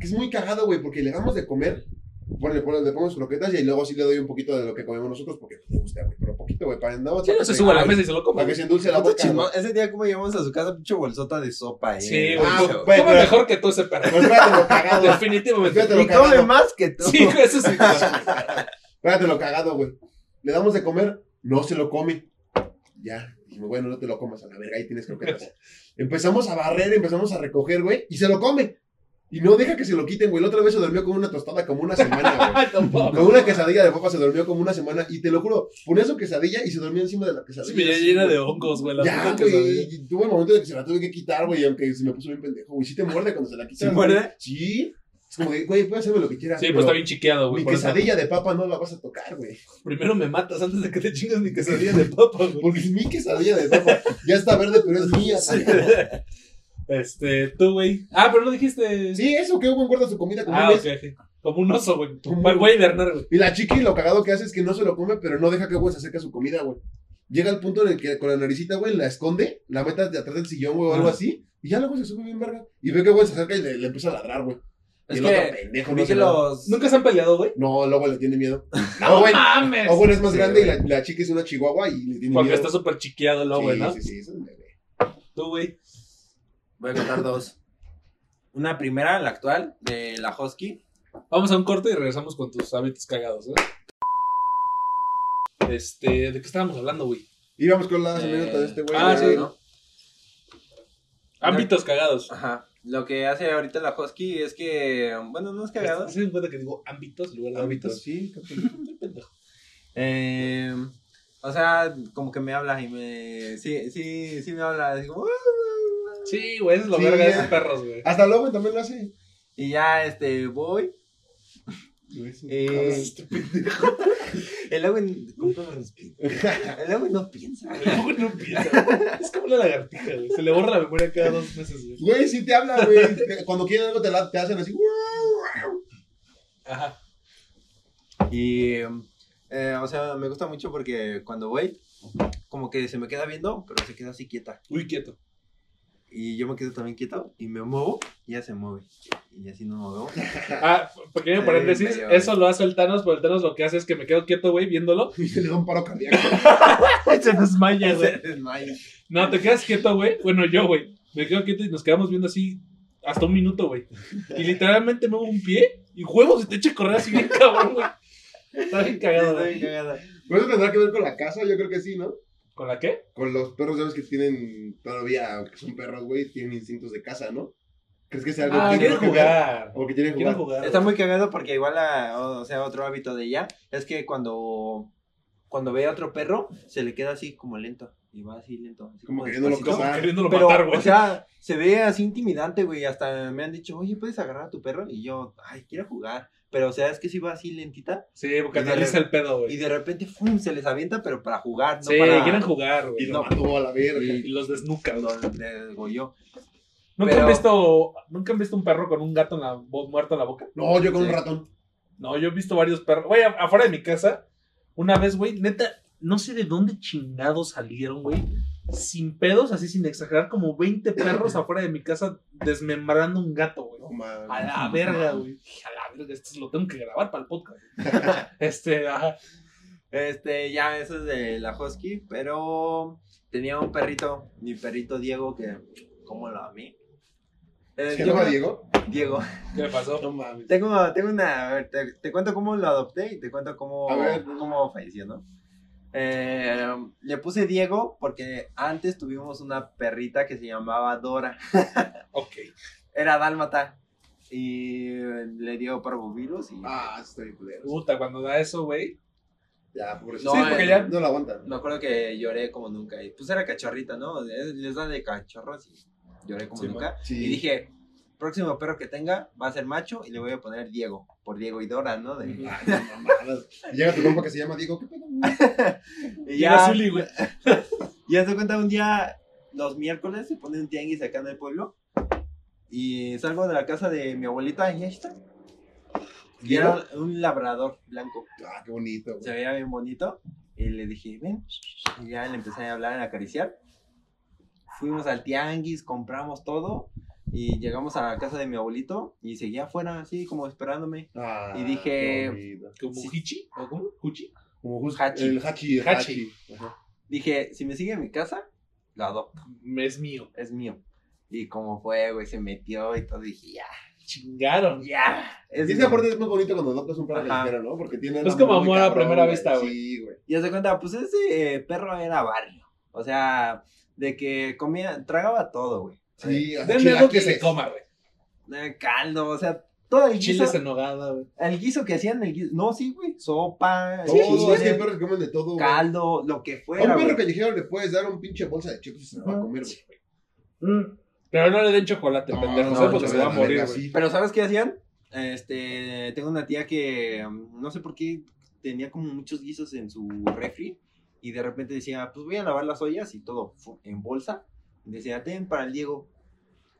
Que es muy cagado, güey, porque le damos de comer. Bueno, le, ponemos- le y luego sí le doy un poquito de lo que comemos nosotros porque pues, le gusta, güey. Pero poquito, güey, para no, Sí, no se sube a la mesa y se lo come. Para que se endulce la boca. Ese día, como llegamos a su casa, pinche bolsota de sopa, eh. Sí, güey. Ah, come pero- mejor que tú ese perro. Pero espérate lo cagado. Definitivamente. Lo Y come más que tú. Sí, güey, eso sí. Espérate lo cagado, güey. Le damos de comer, no se lo come. Ya. Dijimos, bueno, no te lo comas a la verga, ahí tienes croquetas. empezamos a barrer, empezamos a recoger, güey, y se lo come. Y no deja que se lo quiten, güey. La otra vez se durmió con una tostada como una semana, güey. Tampoco. Con una quesadilla de papa se durmió como una semana. Y te lo juro, ponía su quesadilla y se dormía encima de la Sí, quesadilla. me así, llena de hongos, güey. la Ya, güey. quesadilla. y Tuvo el momento de que se la tuve que quitar, güey, aunque se me puso bien pendejo, güey. Sí te muerde cuando se la quitas. ¿Sí muerde? Sí. Es como de, güey, puedes hacerme lo que quieras. Sí, pero pues está bien chiqueado, güey. Mi por eso. quesadilla de papa no la vas a tocar, güey. Primero me matas antes de que te chingas mi quesadilla de papa, güey. Porque es mi quesadilla de papa. Ya está verde, pero es mía. Este, tú, güey. Ah, pero no dijiste. Sí, eso, que Owen guarda su comida como Ah, un ok, mes. ok. Como un oso, güey. Como el güey Bernard, güey. Y la chiqui lo cagado que hace es que no se lo come, pero no deja que Owen se acerque a su comida, güey. Llega al punto en el que con la naricita, güey, la esconde, la mete de atrás del sillón, güey, o algo Ah. así. Y ya luego se sube bien verga. Y ve que Owen se acerca y le, le empieza a ladrar, güey. Y Es que pendejo no que los. ¿Nunca se han peleado, güey? No, luego le tiene miedo. ¡No Owen, mames! Owen es más Sí, grande y güey. la, la chica es una chihuahua y le tiene Porque miedo. está súper chiqueado el güey, sí, ¿no? sí, sí, eso es un bebé. Tú, güey. Voy a contar dos. Una primera, la actual, de la Husky. Vamos a un corte y regresamos con tus hábitos cagados, ¿eh? Este, ¿de qué estábamos hablando, güey? Íbamos con las Eh, de este güey. ah, sí. ¿no? Ámbitos cagados. Ajá. Lo que hace ahorita la Husky es que. Bueno, no es cagado. ¿Se dan cuenta que digo ámbitos en lugar de hábitos? sí. Pendejo. Eh, o sea, como que me habla y me. Sí, sí, sí me habla. así como, Sí, güey, eso es lo Sí, verga de esos perros, güey. Hasta el Owen también lo hace. Y ya, este, voy. Eh, el agua ¿Cómo no respira? El agua no piensa. Luego no piensa. Es como una lagartija, güey. Se le borra la memoria cada dos meses, güey. Güey, sí te habla, güey. Cuando quieren algo te, la- te hacen así. Ajá. Y, eh, o sea, me gusta mucho porque cuando voy, como que se me queda viendo, pero se queda así quieta. Uy, quieto. Y yo me quedo también quieto y me muevo y ya se mueve. Y así no me muevo. Ah, pequeño Eh, paréntesis. Eso lo hace el Thanos, pero el Thanos lo que hace es que me quedo quieto, güey, viéndolo. Y se le da un paro cardíaco. Se desmaya, güey. Se desmaya. No, te quedas quieto, güey. Bueno, yo, güey. Me quedo quieto y nos quedamos viendo así hasta un minuto, güey. Y literalmente muevo un pie y huevos y te echa a correr así bien cabrón, güey. Está bien cagado, Está bien güey. cagado. ¿Pero eso tendrá que ver con la casa? Yo creo que sí, ¿no? ¿Con la qué? Con los perros, sabes que tienen todavía, aunque son perros, güey, tienen instintos de casa, ¿no? ¿Crees que sea algo Ah, que quieren que jugar. O que quieren jugar. jugar. Está muy cagado porque igual, o sea, otro hábito de ella es que cuando, cuando ve a otro perro, se le queda así como lento. Y va así lento. Así Como como queriéndolo cazar. queriéndolo Pero, matar, güey. o sea, se ve así intimidante, güey. Hasta me han dicho, oye, ¿puedes agarrar a tu perro? Y yo, ay, quiero jugar. Pero, o sea, es que si va así lentita. sí, porque y re- el pedo, Y güey. de repente, ¡fum! se les avienta, pero para jugar, no Sí, para... quieren jugar, güey. Y mató a la verga. Y los desnuca, güey. Lo degolló. ¿Nunca, Pero- han visto, ¿Nunca han visto un perro con un gato en la bo- muerto en la boca? No, yo con Sí. un ratón. No, yo he visto varios perros. Güey, afuera de mi casa, una vez, güey, neta, no sé de dónde chingados salieron, güey. Sin pedos, así sin exagerar, como 20 perros afuera de mi casa desmembrando un gato, güey. No. A la verga, güey. A esto lo tengo que grabar para el podcast. este, ajá. Este, ya, eso es de la Husky, pero tenía un perrito, mi perrito Diego, que, ¿cómo lo amé? Eh, ¿Se llama Diego? Diego. ¿Qué le pasó? No mames. Tengo, tengo una, a ver, te, te cuento cómo lo adopté y te cuento cómo, cómo falleció, ¿no? Eh, le puse Diego porque antes tuvimos una perrita que se llamaba Dora. Ok. Era dálmata y le dio parvovirus y Ah, estoy culero. Puta, cuando da eso, güey. Ya, pobrecito. No, sí, porque eh, ya. No lo aguantan. me acuerdo que lloré como nunca. Y pues era cachorrita, ¿no? Les da de cachorros y lloré como Sí, nunca. Sí. Y dije, próximo perro que tenga va a ser macho y le voy a poner Diego, por Diego y Dora, ¿no? De-. Ay, no. Y Llega tu compa que se llama Diego. ¿Qué pedo? Y ya, Zuli, güey. ya se cuenta un día, los miércoles, se pone un tianguis acá en el pueblo. Y salgo de la casa de mi abuelita y ahí está. Y era un labrador blanco. Ah, qué bonito. güey. Se veía bien bonito. Y le dije, ven. Y ya le empecé a hablar, a acariciar. Fuimos al tianguis, compramos todo. Y llegamos a la casa de mi abuelito. Y seguía afuera, así como esperándome. Ah, Y dije-. ¿Como Sí. Hichi? ¿O cómo? ¿Huchi? Como Hachi. el hachi. El Hachi. hachi. Dije, si me sigue en mi casa, lo adopto. Es mío. Es mío. Y como fue, güey, se metió y todo. Dije, ya, Chingaron. ya. Es Y esa mío. parte es más bonito cuando adoptas un perro callejero, ¿no? Porque tiene. Es como amor a primera vista, güey. Sí, güey. Y se cuenta, pues ese eh, perro era barrio. O sea, de que comía, tragaba todo, güey. Sí, hasta Denme algo que se coma, güey. Eh, caldo, o sea, todo el guiso. Chiles en nogada, güey. El guiso que hacían, el guiso. No, sí, güey. Sopa, Todo, Sí, es que hay perros que comen de todo. güey. caldo, lo que A un fuera, perro callejero le puedes dar un pinche bolsa de chips y se lo va a comer, güey. Mm. Pero no le den chocolate, No, pendejo, no. Porque se va a morir, verga, güey. sí. Pero ¿sabes qué hacían? Este, tengo una tía que um, no sé por qué tenía como muchos guisos en su refri y de repente decía, pues voy a lavar las ollas y todo en bolsa. Y decía, ten para el Diego.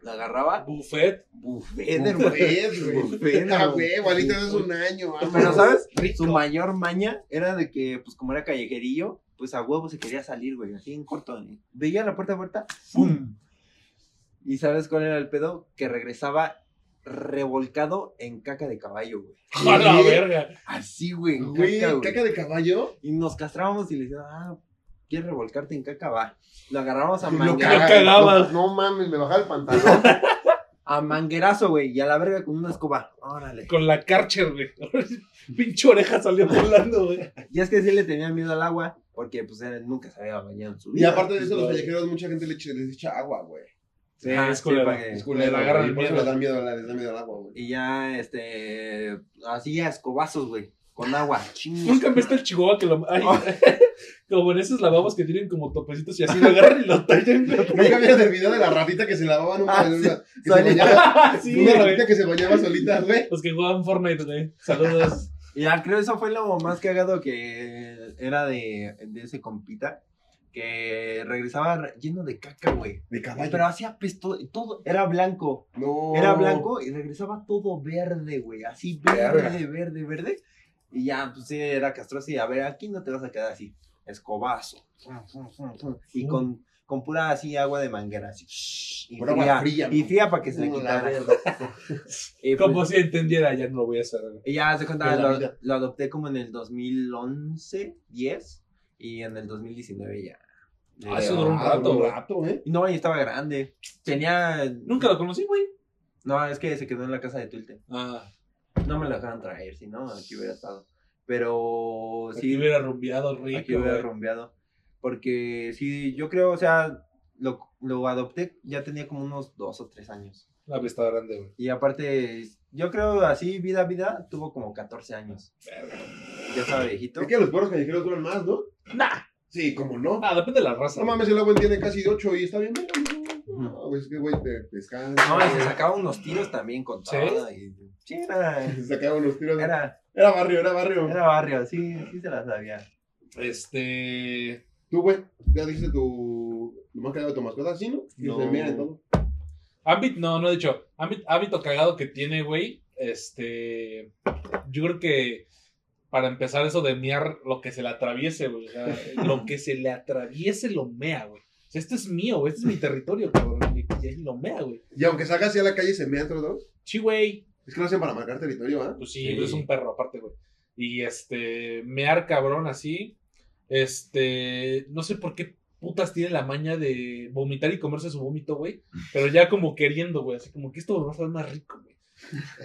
La agarraba, Buffet. buffet, hermano. Buffet, güey. Buffet, Ah, hermano. güey, igualito hace un año. Pero vámonos. ¿sabes? Rico. Su mayor maña era de que, pues como era callejerillo, pues a huevo se quería salir, güey, así en corto. ¿eh? Veía la puerta abierta, ¡pum! ¿Y sabes cuál era el pedo? Que regresaba revolcado en caca de caballo, güey. A la verga. Así, güey, en Güey, caca, güey. caca de caballo. Y nos castrábamos y le decíamos, ah, ¿quieres revolcarte en caca? Va. Lo agarramos a, Lo mangue- caga- cagaba. No, no mames, me bajaba el pantalón. a manguerazo, güey, y a la verga con una escoba. Órale. Con la Karcher, güey. Pinche oreja salió volando, güey. Y es que sí le tenía miedo al agua, porque pues él nunca se había bañado en su Y vida. aparte de eso, los callejeros, mucha gente le echa, les echa agua, güey. Sí, Ah, es sí, culero. para que- Es agarran eso miedo. les da miedo, les da miedo al agua, güey. Y ya, este, hacía escobazos, güey, con agua. Chingas. Nunca viste el chihuahua que lo. Ay, como en esos lavabos que tienen como topecitos y así lo agarran y lo tallan, güey. Nunca vieron el video de la ratita que se lavaba en una, Ah, una- que se Solita. bañaba. sí, una güey. ratita que se bañaba solita, güey. Los que jugaban Fortnite, güey. Saludos. Y ya creo eso fue lo más cagado que era de, de ese compita. Que regresaba re- lleno de caca, güey. De caballo. Pero hacía pesto, todo, era blanco. No. Era blanco y regresaba todo verde, güey. Así verde, verde, verde. Y ya, pues sí, era castroso. Y a ver, aquí no te vas a quedar así. Escobazo. Y con, con pura así agua de manguera. Así. Y agua fría. Y fría para que se le La quitara. Y, pues, Como si entendiera, ya no lo voy a hacer, y ya se la lo, lo adopté como en el 2011, 10. Y en el 2019 ya. Ah, eso duró un rato, un rato, ¿eh? Y No, y estaba grande. Tenía. Nunca lo conocí, güey. No, es que se quedó en la casa de Tulte. Ah. No me lo dejaron traer, si no, aquí hubiera estado. Pero Aquí sí, hubiera rumbeado rico. aquí hubiera rumbeado. Porque sí, yo creo, o sea, lo, lo adopté, ya tenía como unos dos o tres años. Una pista grande, güey. Y aparte, yo creo así, vida, vida, tuvo como 14 años. Ya estaba viejito. Es que los perros callejeros duran más, ¿no? Nah. Sí, como no. Ah, depende de la raza. No mames, el agua tiene casi 8 y está bien. No, güey, es que, güey, te descansa. No, y se sacaba unos tiros también con ¿Sí? todo. Y, sí, era, Se sacaba unos tiros. Era, era, barrio, era barrio. era barrio, sí, sí se la sabía. Este. Tú, güey, ya dijiste tu. Lo más cagado de tu mascota, ¿sí, no? Y No. se todo. Hábito, no, no he dicho. Hábito, hábito cagado que tiene, güey. Este. Yo creo que para empezar eso de mear lo que se le atraviese, güey. O sea, lo que se le atraviese lo mea, güey. O sea, este es mío, güey. Este es mi territorio, cabrón. Y, lo mea, güey. Y aunque salga así a la calle, se mean entre los dos. Sí, güey. Es que lo hacen para marcar territorio, ¿ah? Pues sí, Sí. es un perro aparte, güey. Y este, mear cabrón así. Este, no sé por qué putas tiene la maña de vomitar y comerse su vómito, güey. Pero ya como queriendo, güey. Así como que esto va a saber más rico, güey.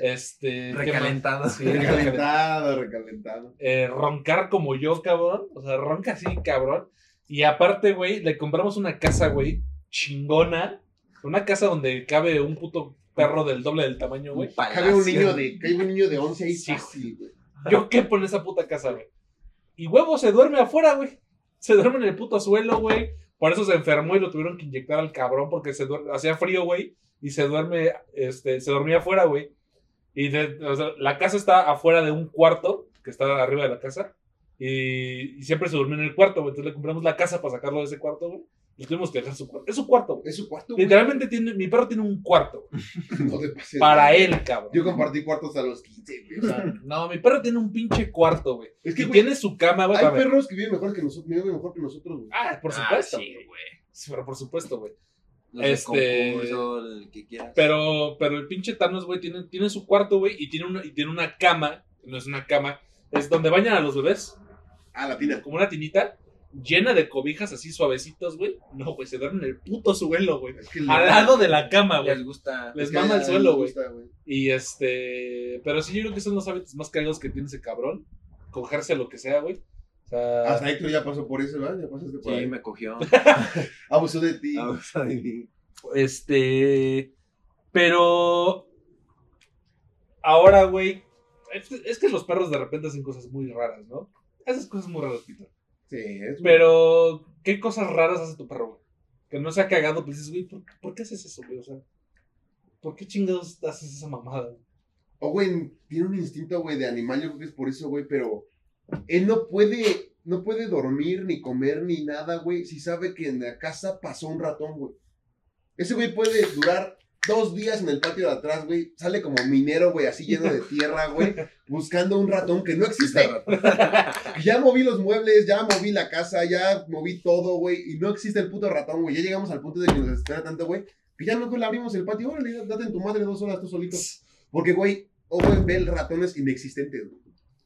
Este. ¿qué? Recalentado. Sí, recalentado. Recalentado, recalentado. Eh, roncar como yo, cabrón. O sea, ronca así, cabrón. Y aparte, güey, le compramos una casa, güey, chingona. Una casa donde cabe un puto perro del doble del tamaño, güey. Cabe un niño de, cabe un niño de 11 ahí Sí, fácil, güey. Yo quepo en esa puta casa, güey. Y huevo se duerme afuera, güey. Se duerme en el puto suelo, güey. Por eso se enfermó y lo tuvieron que inyectar al cabrón porque se duer- hacía frío, güey. Y se duerme, este, se dormía afuera, güey. Y de- o sea, la casa está afuera de un cuarto, que está arriba de la casa. Y, y siempre se durmió en el cuarto, güey. Entonces le compramos la casa para sacarlo de ese cuarto, güey. Y tuvimos que dejar su cuarto. Es su cuarto, güey. Es su cuarto, güey. Literalmente tiene, mi perro tiene un cuarto No te pases. para güey. él, cabrón. Yo compartí cuartos a los 15, güey. O sea, no, mi perro tiene un pinche cuarto, güey. Es que, y güey, tiene su cama, güey. hay perros que viven mejor que nosotros, viven mejor que nosotros, güey. Ah, por Ah, supuesto. sí, güey. güey. Sí, pero por supuesto, güey. Los Este- concurso, el que quieras. Pero, pero el pinche Thanos, güey, tiene, tiene su cuarto, güey, y tiene una, y tiene una cama, no es una cama, es donde bañan a los bebés, Ah, la tina. como una tinita, llena de cobijas así suavecitos, güey. No, güey, se duermen en el puto suelo, güey. Es que Al lado de la cama, Les güey. gusta. Les es que mama el suelo, les güey. gusta, güey. Y este, pero sí, yo creo que son los hábitos más cagados que tiene ese cabrón. Cogerse lo que sea, güey. Sea, Hasta Héctor ya pasó por eso, ¿verdad? Ya pasaste por Sí, ahí. me cogió. Abusó de ti. Abusa de mí. Este. Pero. Ahora, güey. Es, que los perros de repente hacen cosas muy raras, ¿no? Esas cosas muy raras, Peter. Sí, es Pero, ¿qué cosas raras hace tu perro, güey? Que no se ha cagado, pues dices, güey, ¿por, por qué haces eso, güey? O sea, ¿por qué chingados haces esa mamada, güey? O, güey, tiene un instinto, güey, de animal, yo creo que es por eso, güey, pero él no puede, no puede dormir, ni comer, ni nada, güey, si sabe que en la casa pasó un ratón, güey. Ese güey puede durar dos días en el patio de atrás, güey, sale como minero, güey, así lleno de tierra, güey, buscando un ratón que no existe. Ya moví los muebles, ya moví la casa, ya moví todo, güey, y no existe el puto ratón, güey. Ya llegamos al punto de que nos desespera tanto, güey, que ya mejor le abrimos el patio, órale, date en tu madre dos horas tú solito. Porque, güey, Owen ve ratones inexistentes, güey.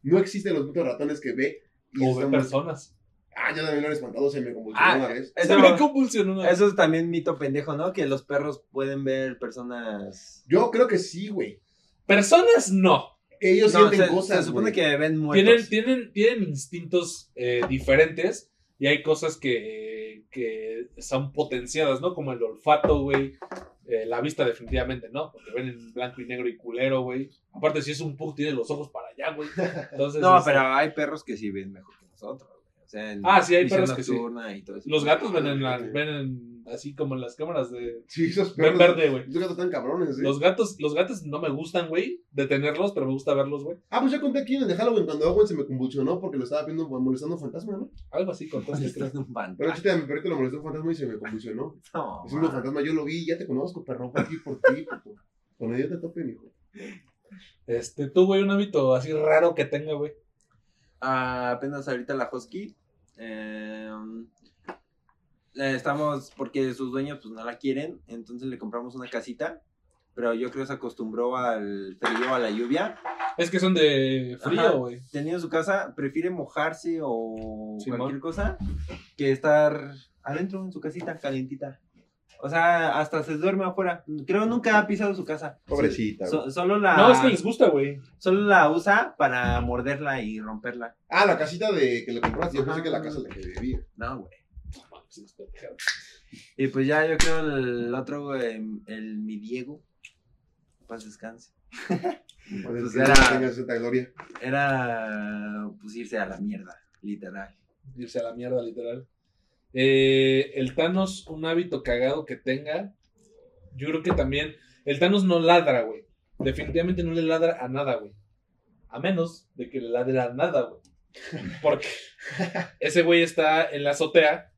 No existen los putos ratones que ve. Y O estamos- personas. Ah, ya también lo han espantado, se me convulsionó Ah, una vez. Se Eso, me convulsionó una vez. eso es también mito pendejo, ¿no? Que los perros pueden ver personas. Yo creo que sí, güey. Personas no. Ellos No, sienten se, cosas, se supone güey. que ven muertos. Tienen, tienen, tienen instintos eh, diferentes y hay cosas que, que son potenciadas, ¿no? Como el olfato, güey. Eh, la vista definitivamente, ¿no? Porque ven en blanco y negro y culero, güey. Aparte, si es un pug, tiene los ojos para allá, güey. Entonces, No, este, pero hay perros que sí ven mejor que nosotros. güey. O sea, en Ah, sí, hay perros que sí. nocturna y todo eso. Los gatos ven, en la- ven en- así como en las cámaras de... Sí, esos perros. verde, güey. Esos gatos están cabrones, ¿eh? Los gatos, los gatos no me gustan, güey, de tenerlos, pero me gusta verlos, güey. Ah, pues ya conté aquí en el de Halloween cuando Owen se me convulsionó porque lo estaba viendo molestando un fantasma, ¿no? Algo así contaste, en un pan. Pero chiste, a mi perrito lo molestó un fantasma y se me convulsionó. No, Es un fantasma, yo lo vi, ya te conozco, perro, por aquí, por ti, puto. Cuando yo te tope, mijo. Este, tú, güey, un hábito así raro que tenga, güey. Ah, apenas ahorita la Husky. eh, eh, estamos, porque sus dueños pues no la quieren, entonces le compramos una casita. Pero yo creo que se acostumbró al frío, a la lluvia. Es que son de frío, güey. Teniendo su casa, prefiere mojarse o Simón. cualquier cosa que estar adentro en su casita calientita. O sea, hasta se duerme afuera. Creo nunca ha pisado su casa. Pobrecita. So- solo la No, es que les gusta, güey. solo la usa para morderla y romperla. Ah, la casita de que le compraste. Yo pensé que la casa en la que vivía. No, güey. Y pues ya yo creo el otro, güey, el mi Diego. Paz descanse. Pues era-. Era pues irse a la mierda, literal. Irse a la mierda, literal. Eh, el Thanos, un hábito cagado que tenga. Yo creo que también. El Thanos no ladra, güey. Definitivamente no le ladra a nada, güey. A menos de que le ladre a nada, güey. Porque ese güey está en la azotea.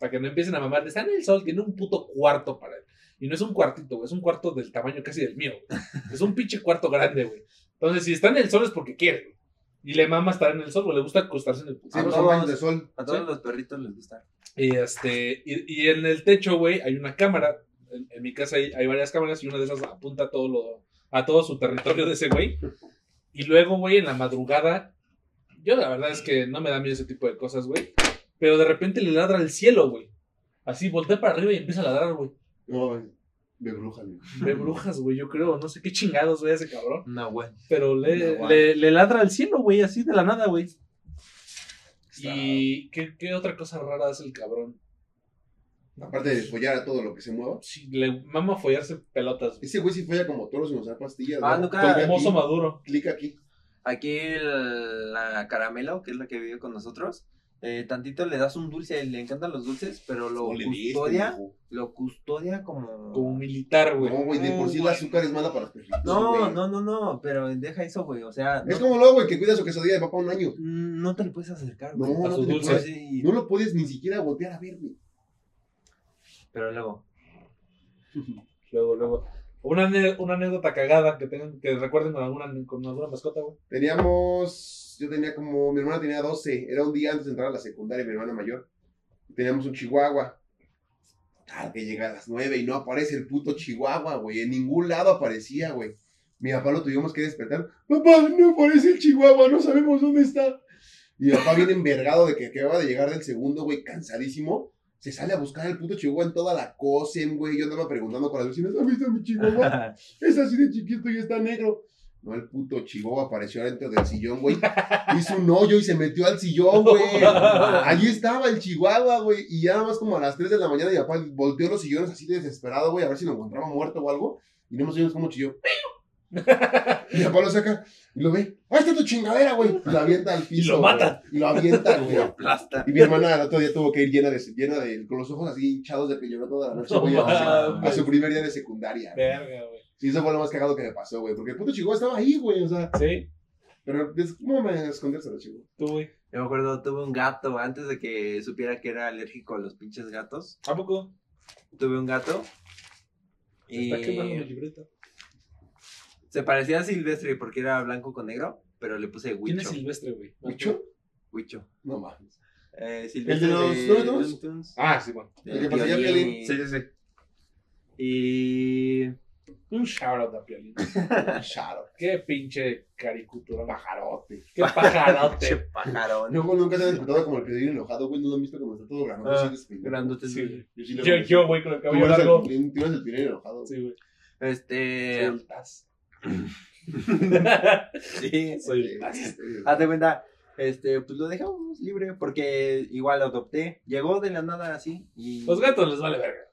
Para que no empiecen a mamar. Está en el sol, tiene un puto cuarto para él. Y no es un cuartito, güey. Es un cuarto del tamaño casi del mío. güey. Es un pinche cuarto grande, güey. Entonces, si está en el sol es porque quiere, güey. Y le mama estar en el sol, güey. Le gusta acostarse en el puto Sí, A los todos- baños de sol. A todos Sí. los perritos les gusta. y, este, y, y en el techo, güey, hay una cámara. En, en mi casa hay, hay varias cámaras y una de esas apunta a todo, lo, a todo su territorio de ese güey. Y luego, güey, en la madrugada, yo la verdad es que no me da miedo ese tipo de cosas, güey. Pero de repente le ladra al cielo, güey. Así, voltea para arriba y empieza a ladrar, güey. No, de bruja, güey. De brujas, güey, yo creo. No sé qué chingados, güey, ese cabrón. No, güey. Pero le, No, le, le ladra al cielo, güey, así de la nada, güey. Está- ¿Y qué, qué otra cosa rara hace el cabrón? Aparte de follar a todo lo que se mueva. Sí, le mama follarse pelotas, güey. Ese güey sí folla como toros sin usar pastillas. Ah, ¿no? nunca- Clica Como oso aquí, maduro. Clica aquí. Aquí el- la caramelo, que es la que vive con nosotros, eh, tantito le das un dulce, le encantan los dulces, pero lo No le diste, custodia, mijo. lo custodia como... Como militar, güey. No, güey, de por sí el azúcar es mala para los perritos. No, güey. no, no, no, pero deja eso, güey, o sea, Es no, como luego, güey, que cuida su quesadilla de papá un año. mm, no te le puedes acercar, No, güey. a no, te dulce. puedes- no lo puedes ni siquiera voltear a ver, güey. pero luego, Luego, luego. Una, una anécdota cagada que tengan, que recuerden con alguna, con alguna mascota, güey. Teníamos, yo tenía como, mi hermana tenía 12, era un día antes de entrar a la secundaria, mi hermana mayor. Teníamos un chihuahua. Tal que llega a las 9 y no aparece el puto chihuahua, güey. En ningún lado aparecía, güey. Mi papá lo tuvimos que despertar. Papá, no aparece el chihuahua, no sabemos dónde está. Y mi papá viene envergado de que acaba de llegar del segundo, güey, cansadísimo. Se sale a buscar el puto chihuahua en toda la COSEM, güey. Yo andaba preguntando con las vecinas, ¿has visto a mi chihuahua? Es así de chiquito y está negro. No, el puto chihuahua apareció adentro del sillón, güey. Hizo un hoyo y se metió al sillón, güey. Allí estaba el chihuahua, güey. Y ya nada más como a las 3 de la mañana, mi papá volteó los sillones así de desesperado, güey, a ver si lo encontraba muerto o algo. Y no más oímos como chilló. Y mi papá lo saca y lo ve. ¡Ahí está tu chingadera, güey! Y lo avienta al piso. lo mata. güey. Y lo avienta, güey. aplasta. Y mi hermana el otro día tuvo que ir llena de, llena de, con los ojos así hinchados de que lloró toda la noche, No güey, a, su primer día de secundaria. güey. Verga, Y eso fue lo más cagado que me pasó, güey. Porque el puto chihuahua estaba ahí, güey. O sea, Sí, pero des- ¿cómo me escondes a los chihuahua? tú, güey. Yo me acuerdo, tuve un gato, antes de que supiera que era alérgico a los pinches gatos, ¿A poco? tuve un gato. Se está quemando mi Y libreta. se parecía a Silvestre porque era blanco con negro, pero le puse ¿Quién es Huicho. Silvestre, güey? ¿Mucho? Huicho. No mames. Eh, Silvestre ¿El de los. Ah, sí, bueno. El que Piolín. Piolín. Sí, sí, sí. Y... Un shout out a Piolín. Charo. Qué pinche caricatura. Pajarote. Qué pajarote. Luego nunca se han despertado como el piolín enojado, güey. No lo han visto como está todo grandote. Ah. Grandote, Sí, sí. Yo Yo, güey, con el cabello largo. eres el piolín enojado. Sí, güey. Este... Soy el Taz. sí. Soy. Haz de cuenta, este, pues lo dejamos libre porque igual lo adopté. Llegó de la nada así y... Los gatos les vale verga.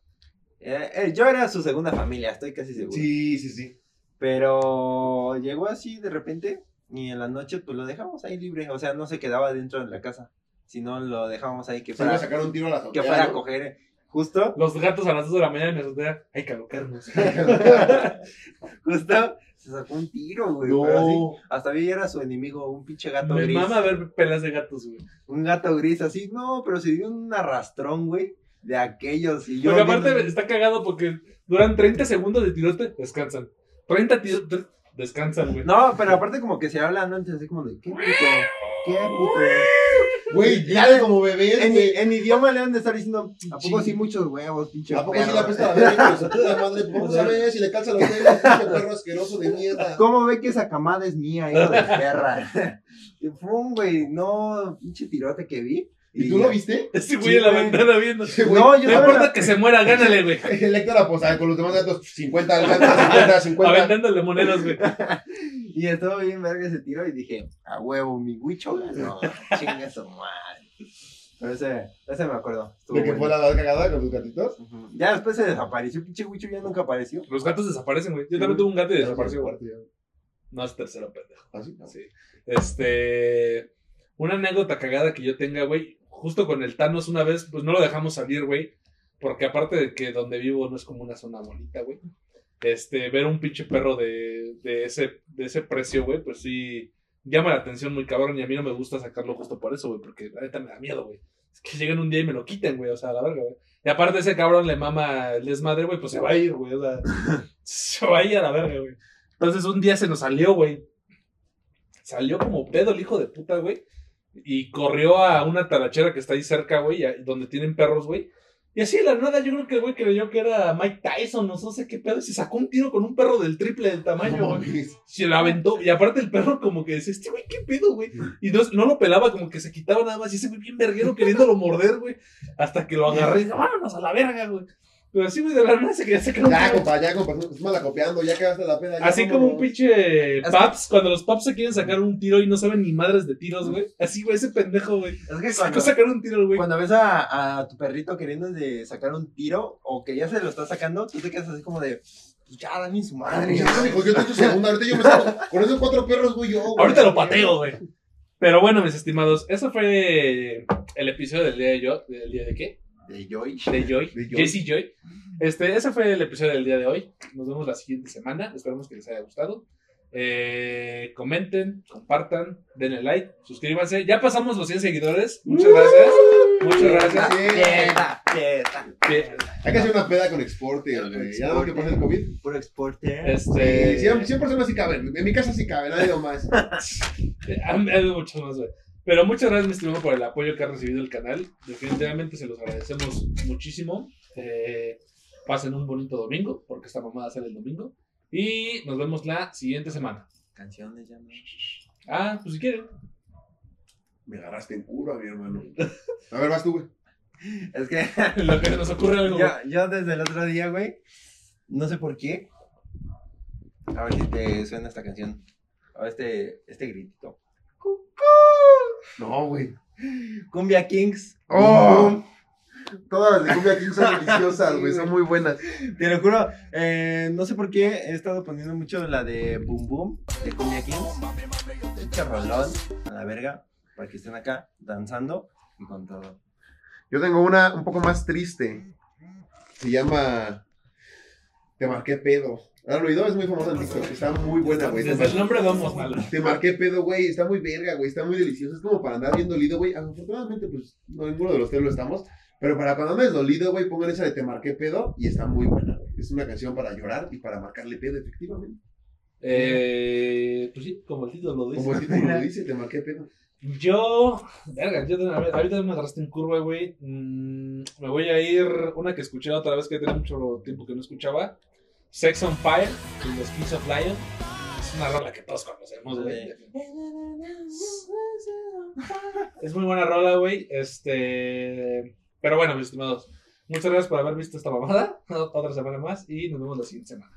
Eh, eh, yo era su segunda familia, estoy casi seguro. Sí, sí, sí. Pero llegó así de repente y en la noche pues lo dejamos ahí libre. O sea, no se quedaba dentro de la casa, sino lo dejábamos ahí que Se iba fuera, a sacar un tiro a la que fuera a ¿no? coger. Justo, Los gatos a las 2 de la mañana en la azotea. Hay que alocarnos. justo se sacó un tiro, güey. pero así, No. hasta vi era su enemigo, un pinche gato Me gris. mama ver pelas de gatos, güey. Un gato gris así, no, pero se dio un arrastrón, güey, de aquellos. Y yo Porque aparte viendo- está cagado porque duran 30 segundos de tirote, descansan. 30 tirotes, descansan, güey. No, pero aparte como que se hablan antes así como de, ¿qué puto? ¿Qué puto? Güey, Ya- como bebés, En, güey. en idioma le han de estar diciendo, ¿a poco Sí. sí muchos huevos, pinche ¿A poco sí perro? la pesta la verga, madre? Vamos a ver si le calza los dedos, pinche perro asqueroso de mierda. ¿Cómo ve que esa camada es mía, hijo de perra? y pum, güey, no, pinche tirote que vi. ¿Y tú lo viste? Ese güey en la güey. ventana viendo. Sí, güey. No, yo No importa que se muera, gánale, güey. El Héctor aposaba con los demás gatos 50, el gato 50, 50. Aventándole monedas, güey. Y estuvo bien verga ese tiro y dije, a huevo, mi huicho ganó. Chinga su madre. Pero ese, ese me acuerdo. De que fue la cagada con tus gatitos. Ya después se desapareció, pinche huicho ya nunca apareció. Los gatos desaparecen, güey. Yo también tuve un gato y desapareció. No, es tercero, pendejo. ¿Ah, sí? Sí. Este. Una anécdota cagada que yo tenga, güey. Justo con el Thanos una vez, pues no lo dejamos salir, güey. Porque aparte de que donde vivo no es como una zona bonita, güey. Este, ver un pinche perro de, de, ese, de ese precio, güey, pues sí llama la atención muy cabrón. Y a mí no me gusta sacarlo justo por eso, güey. Porque la neta me da miedo, güey. Es que lleguen un día y me lo quiten, güey. O sea, a la verga, güey. Y aparte ese cabrón le mama el desmadre, güey, pues se va a ir, güey. O sea, se va a ir a la verga, güey. Entonces un día se nos salió, güey. Salió como pedo el hijo de puta, güey. Y corrió a una talachera que está ahí cerca, güey, donde tienen perros, güey. Y así de la nada, yo creo que el güey creyó que era Mike Tyson, no sé qué pedo. Y se sacó un tiro con un perro del triple del tamaño, No güey. Se lo aventó. Y aparte el perro como que decía, este güey, ¿qué pedo, güey? Y no, no lo pelaba, como que se quitaba nada más. Y ese güey bien verguero queriéndolo morder, güey. Hasta que lo agarré y dije, vámonos a la verga, güey. Pero así, güey, de la nada se quería sacar un Ya, compa, ya, compa. Es mala copiando, ya quedaste la pena. Así como un pinche paps, cuando los paps se quieren sacar un tiro y no saben ni madres de tiros, güey. Así, güey, ese pendejo, güey. Es que Sacó cuando, sacar un tiro, güey. cuando ves a, a tu perrito queriendo de sacar un tiro o que ya se lo está sacando, tú te quedas así como de, pues ya, dame su madre. Ya, mijo, yo segunda. Ahorita yo me saco. Con esos cuatro perros, güey, yo. güey. Ahorita lo pateo, güey. Pero bueno, mis estimados, eso fue el episodio del día de yo, del día de qué? De Joy. De Joy, De Joy. Jesse Joy. Este, ese fue el episodio del día de hoy. Nos vemos la siguiente semana. Esperamos que les haya gustado. Eh, comenten, compartan, denle like, suscríbanse. Ya pasamos los 100 seguidores. Muchas gracias. Muchas gracias. Fiesta, fiesta. Hay que hacer una peda con Exporter, güey. Ya no que pasa el COVID. Puro exporte. Este, Sí, 100, 100 personas sí caben. En mi casa sí caben, nadie más. Han habido muchos más, güey. Pero muchas gracias, mi estimado, por el apoyo que ha recibido el canal. Definitivamente se los agradecemos muchísimo. Eh, pasen un bonito domingo, porque esta mamada sale el domingo. Y nos vemos la siguiente semana. Canciones ya no. Ah, pues si quieren. Me agarraste en curva, mi hermano. A ver, vas tú, güey. Es que Lo que nos ocurre algo. yo, yo desde el otro día, güey, no sé por qué. A ver si te suena esta canción. A ver este, este gritito. No, güey. Cumbia Kings. ¡Oh! Todas las de Cumbia King son deliciosas, güey. Son muy buenas. Te lo juro, eh, no sé por qué he estado poniendo mucho la de Boom Boom de Cumbia Kings. Pinche rolón a la verga. Para que estén acá danzando y con todo. Yo tengo una un poco más triste. Se llama Te marqué pedo. ¿Han oído? Es muy famosa en TikTok. Está muy buena, güey. Desde el nombre vamos mal. te marqué pedo, güey. Está muy verga, güey. Está muy delicioso. Es como para andar bien dolido, güey. Afortunadamente, pues, no ninguno de los tres lo estamos. Pero para cuando andes dolido, güey, pongan esa de Te marqué pedo y está muy buena, güey. Es una canción para llorar y para marcarle pedo, efectivamente. Eh, pues sí, como el título lo dice. Como el título lo dice, Te marqué pedo. Yo, verga, yo, a ver, ahorita me agarraste en curva, güey. Mm, me voy a ir una que escuché otra vez que tenía mucho tiempo que no escuchaba. Sex on Fire, de los Kings of Lion. Es una rola que todos conocemos, güey. Es muy buena rola, güey. Este. Pero bueno, mis estimados. Muchas gracias por haber visto esta mamada. Otra semana más y nos vemos la siguiente semana.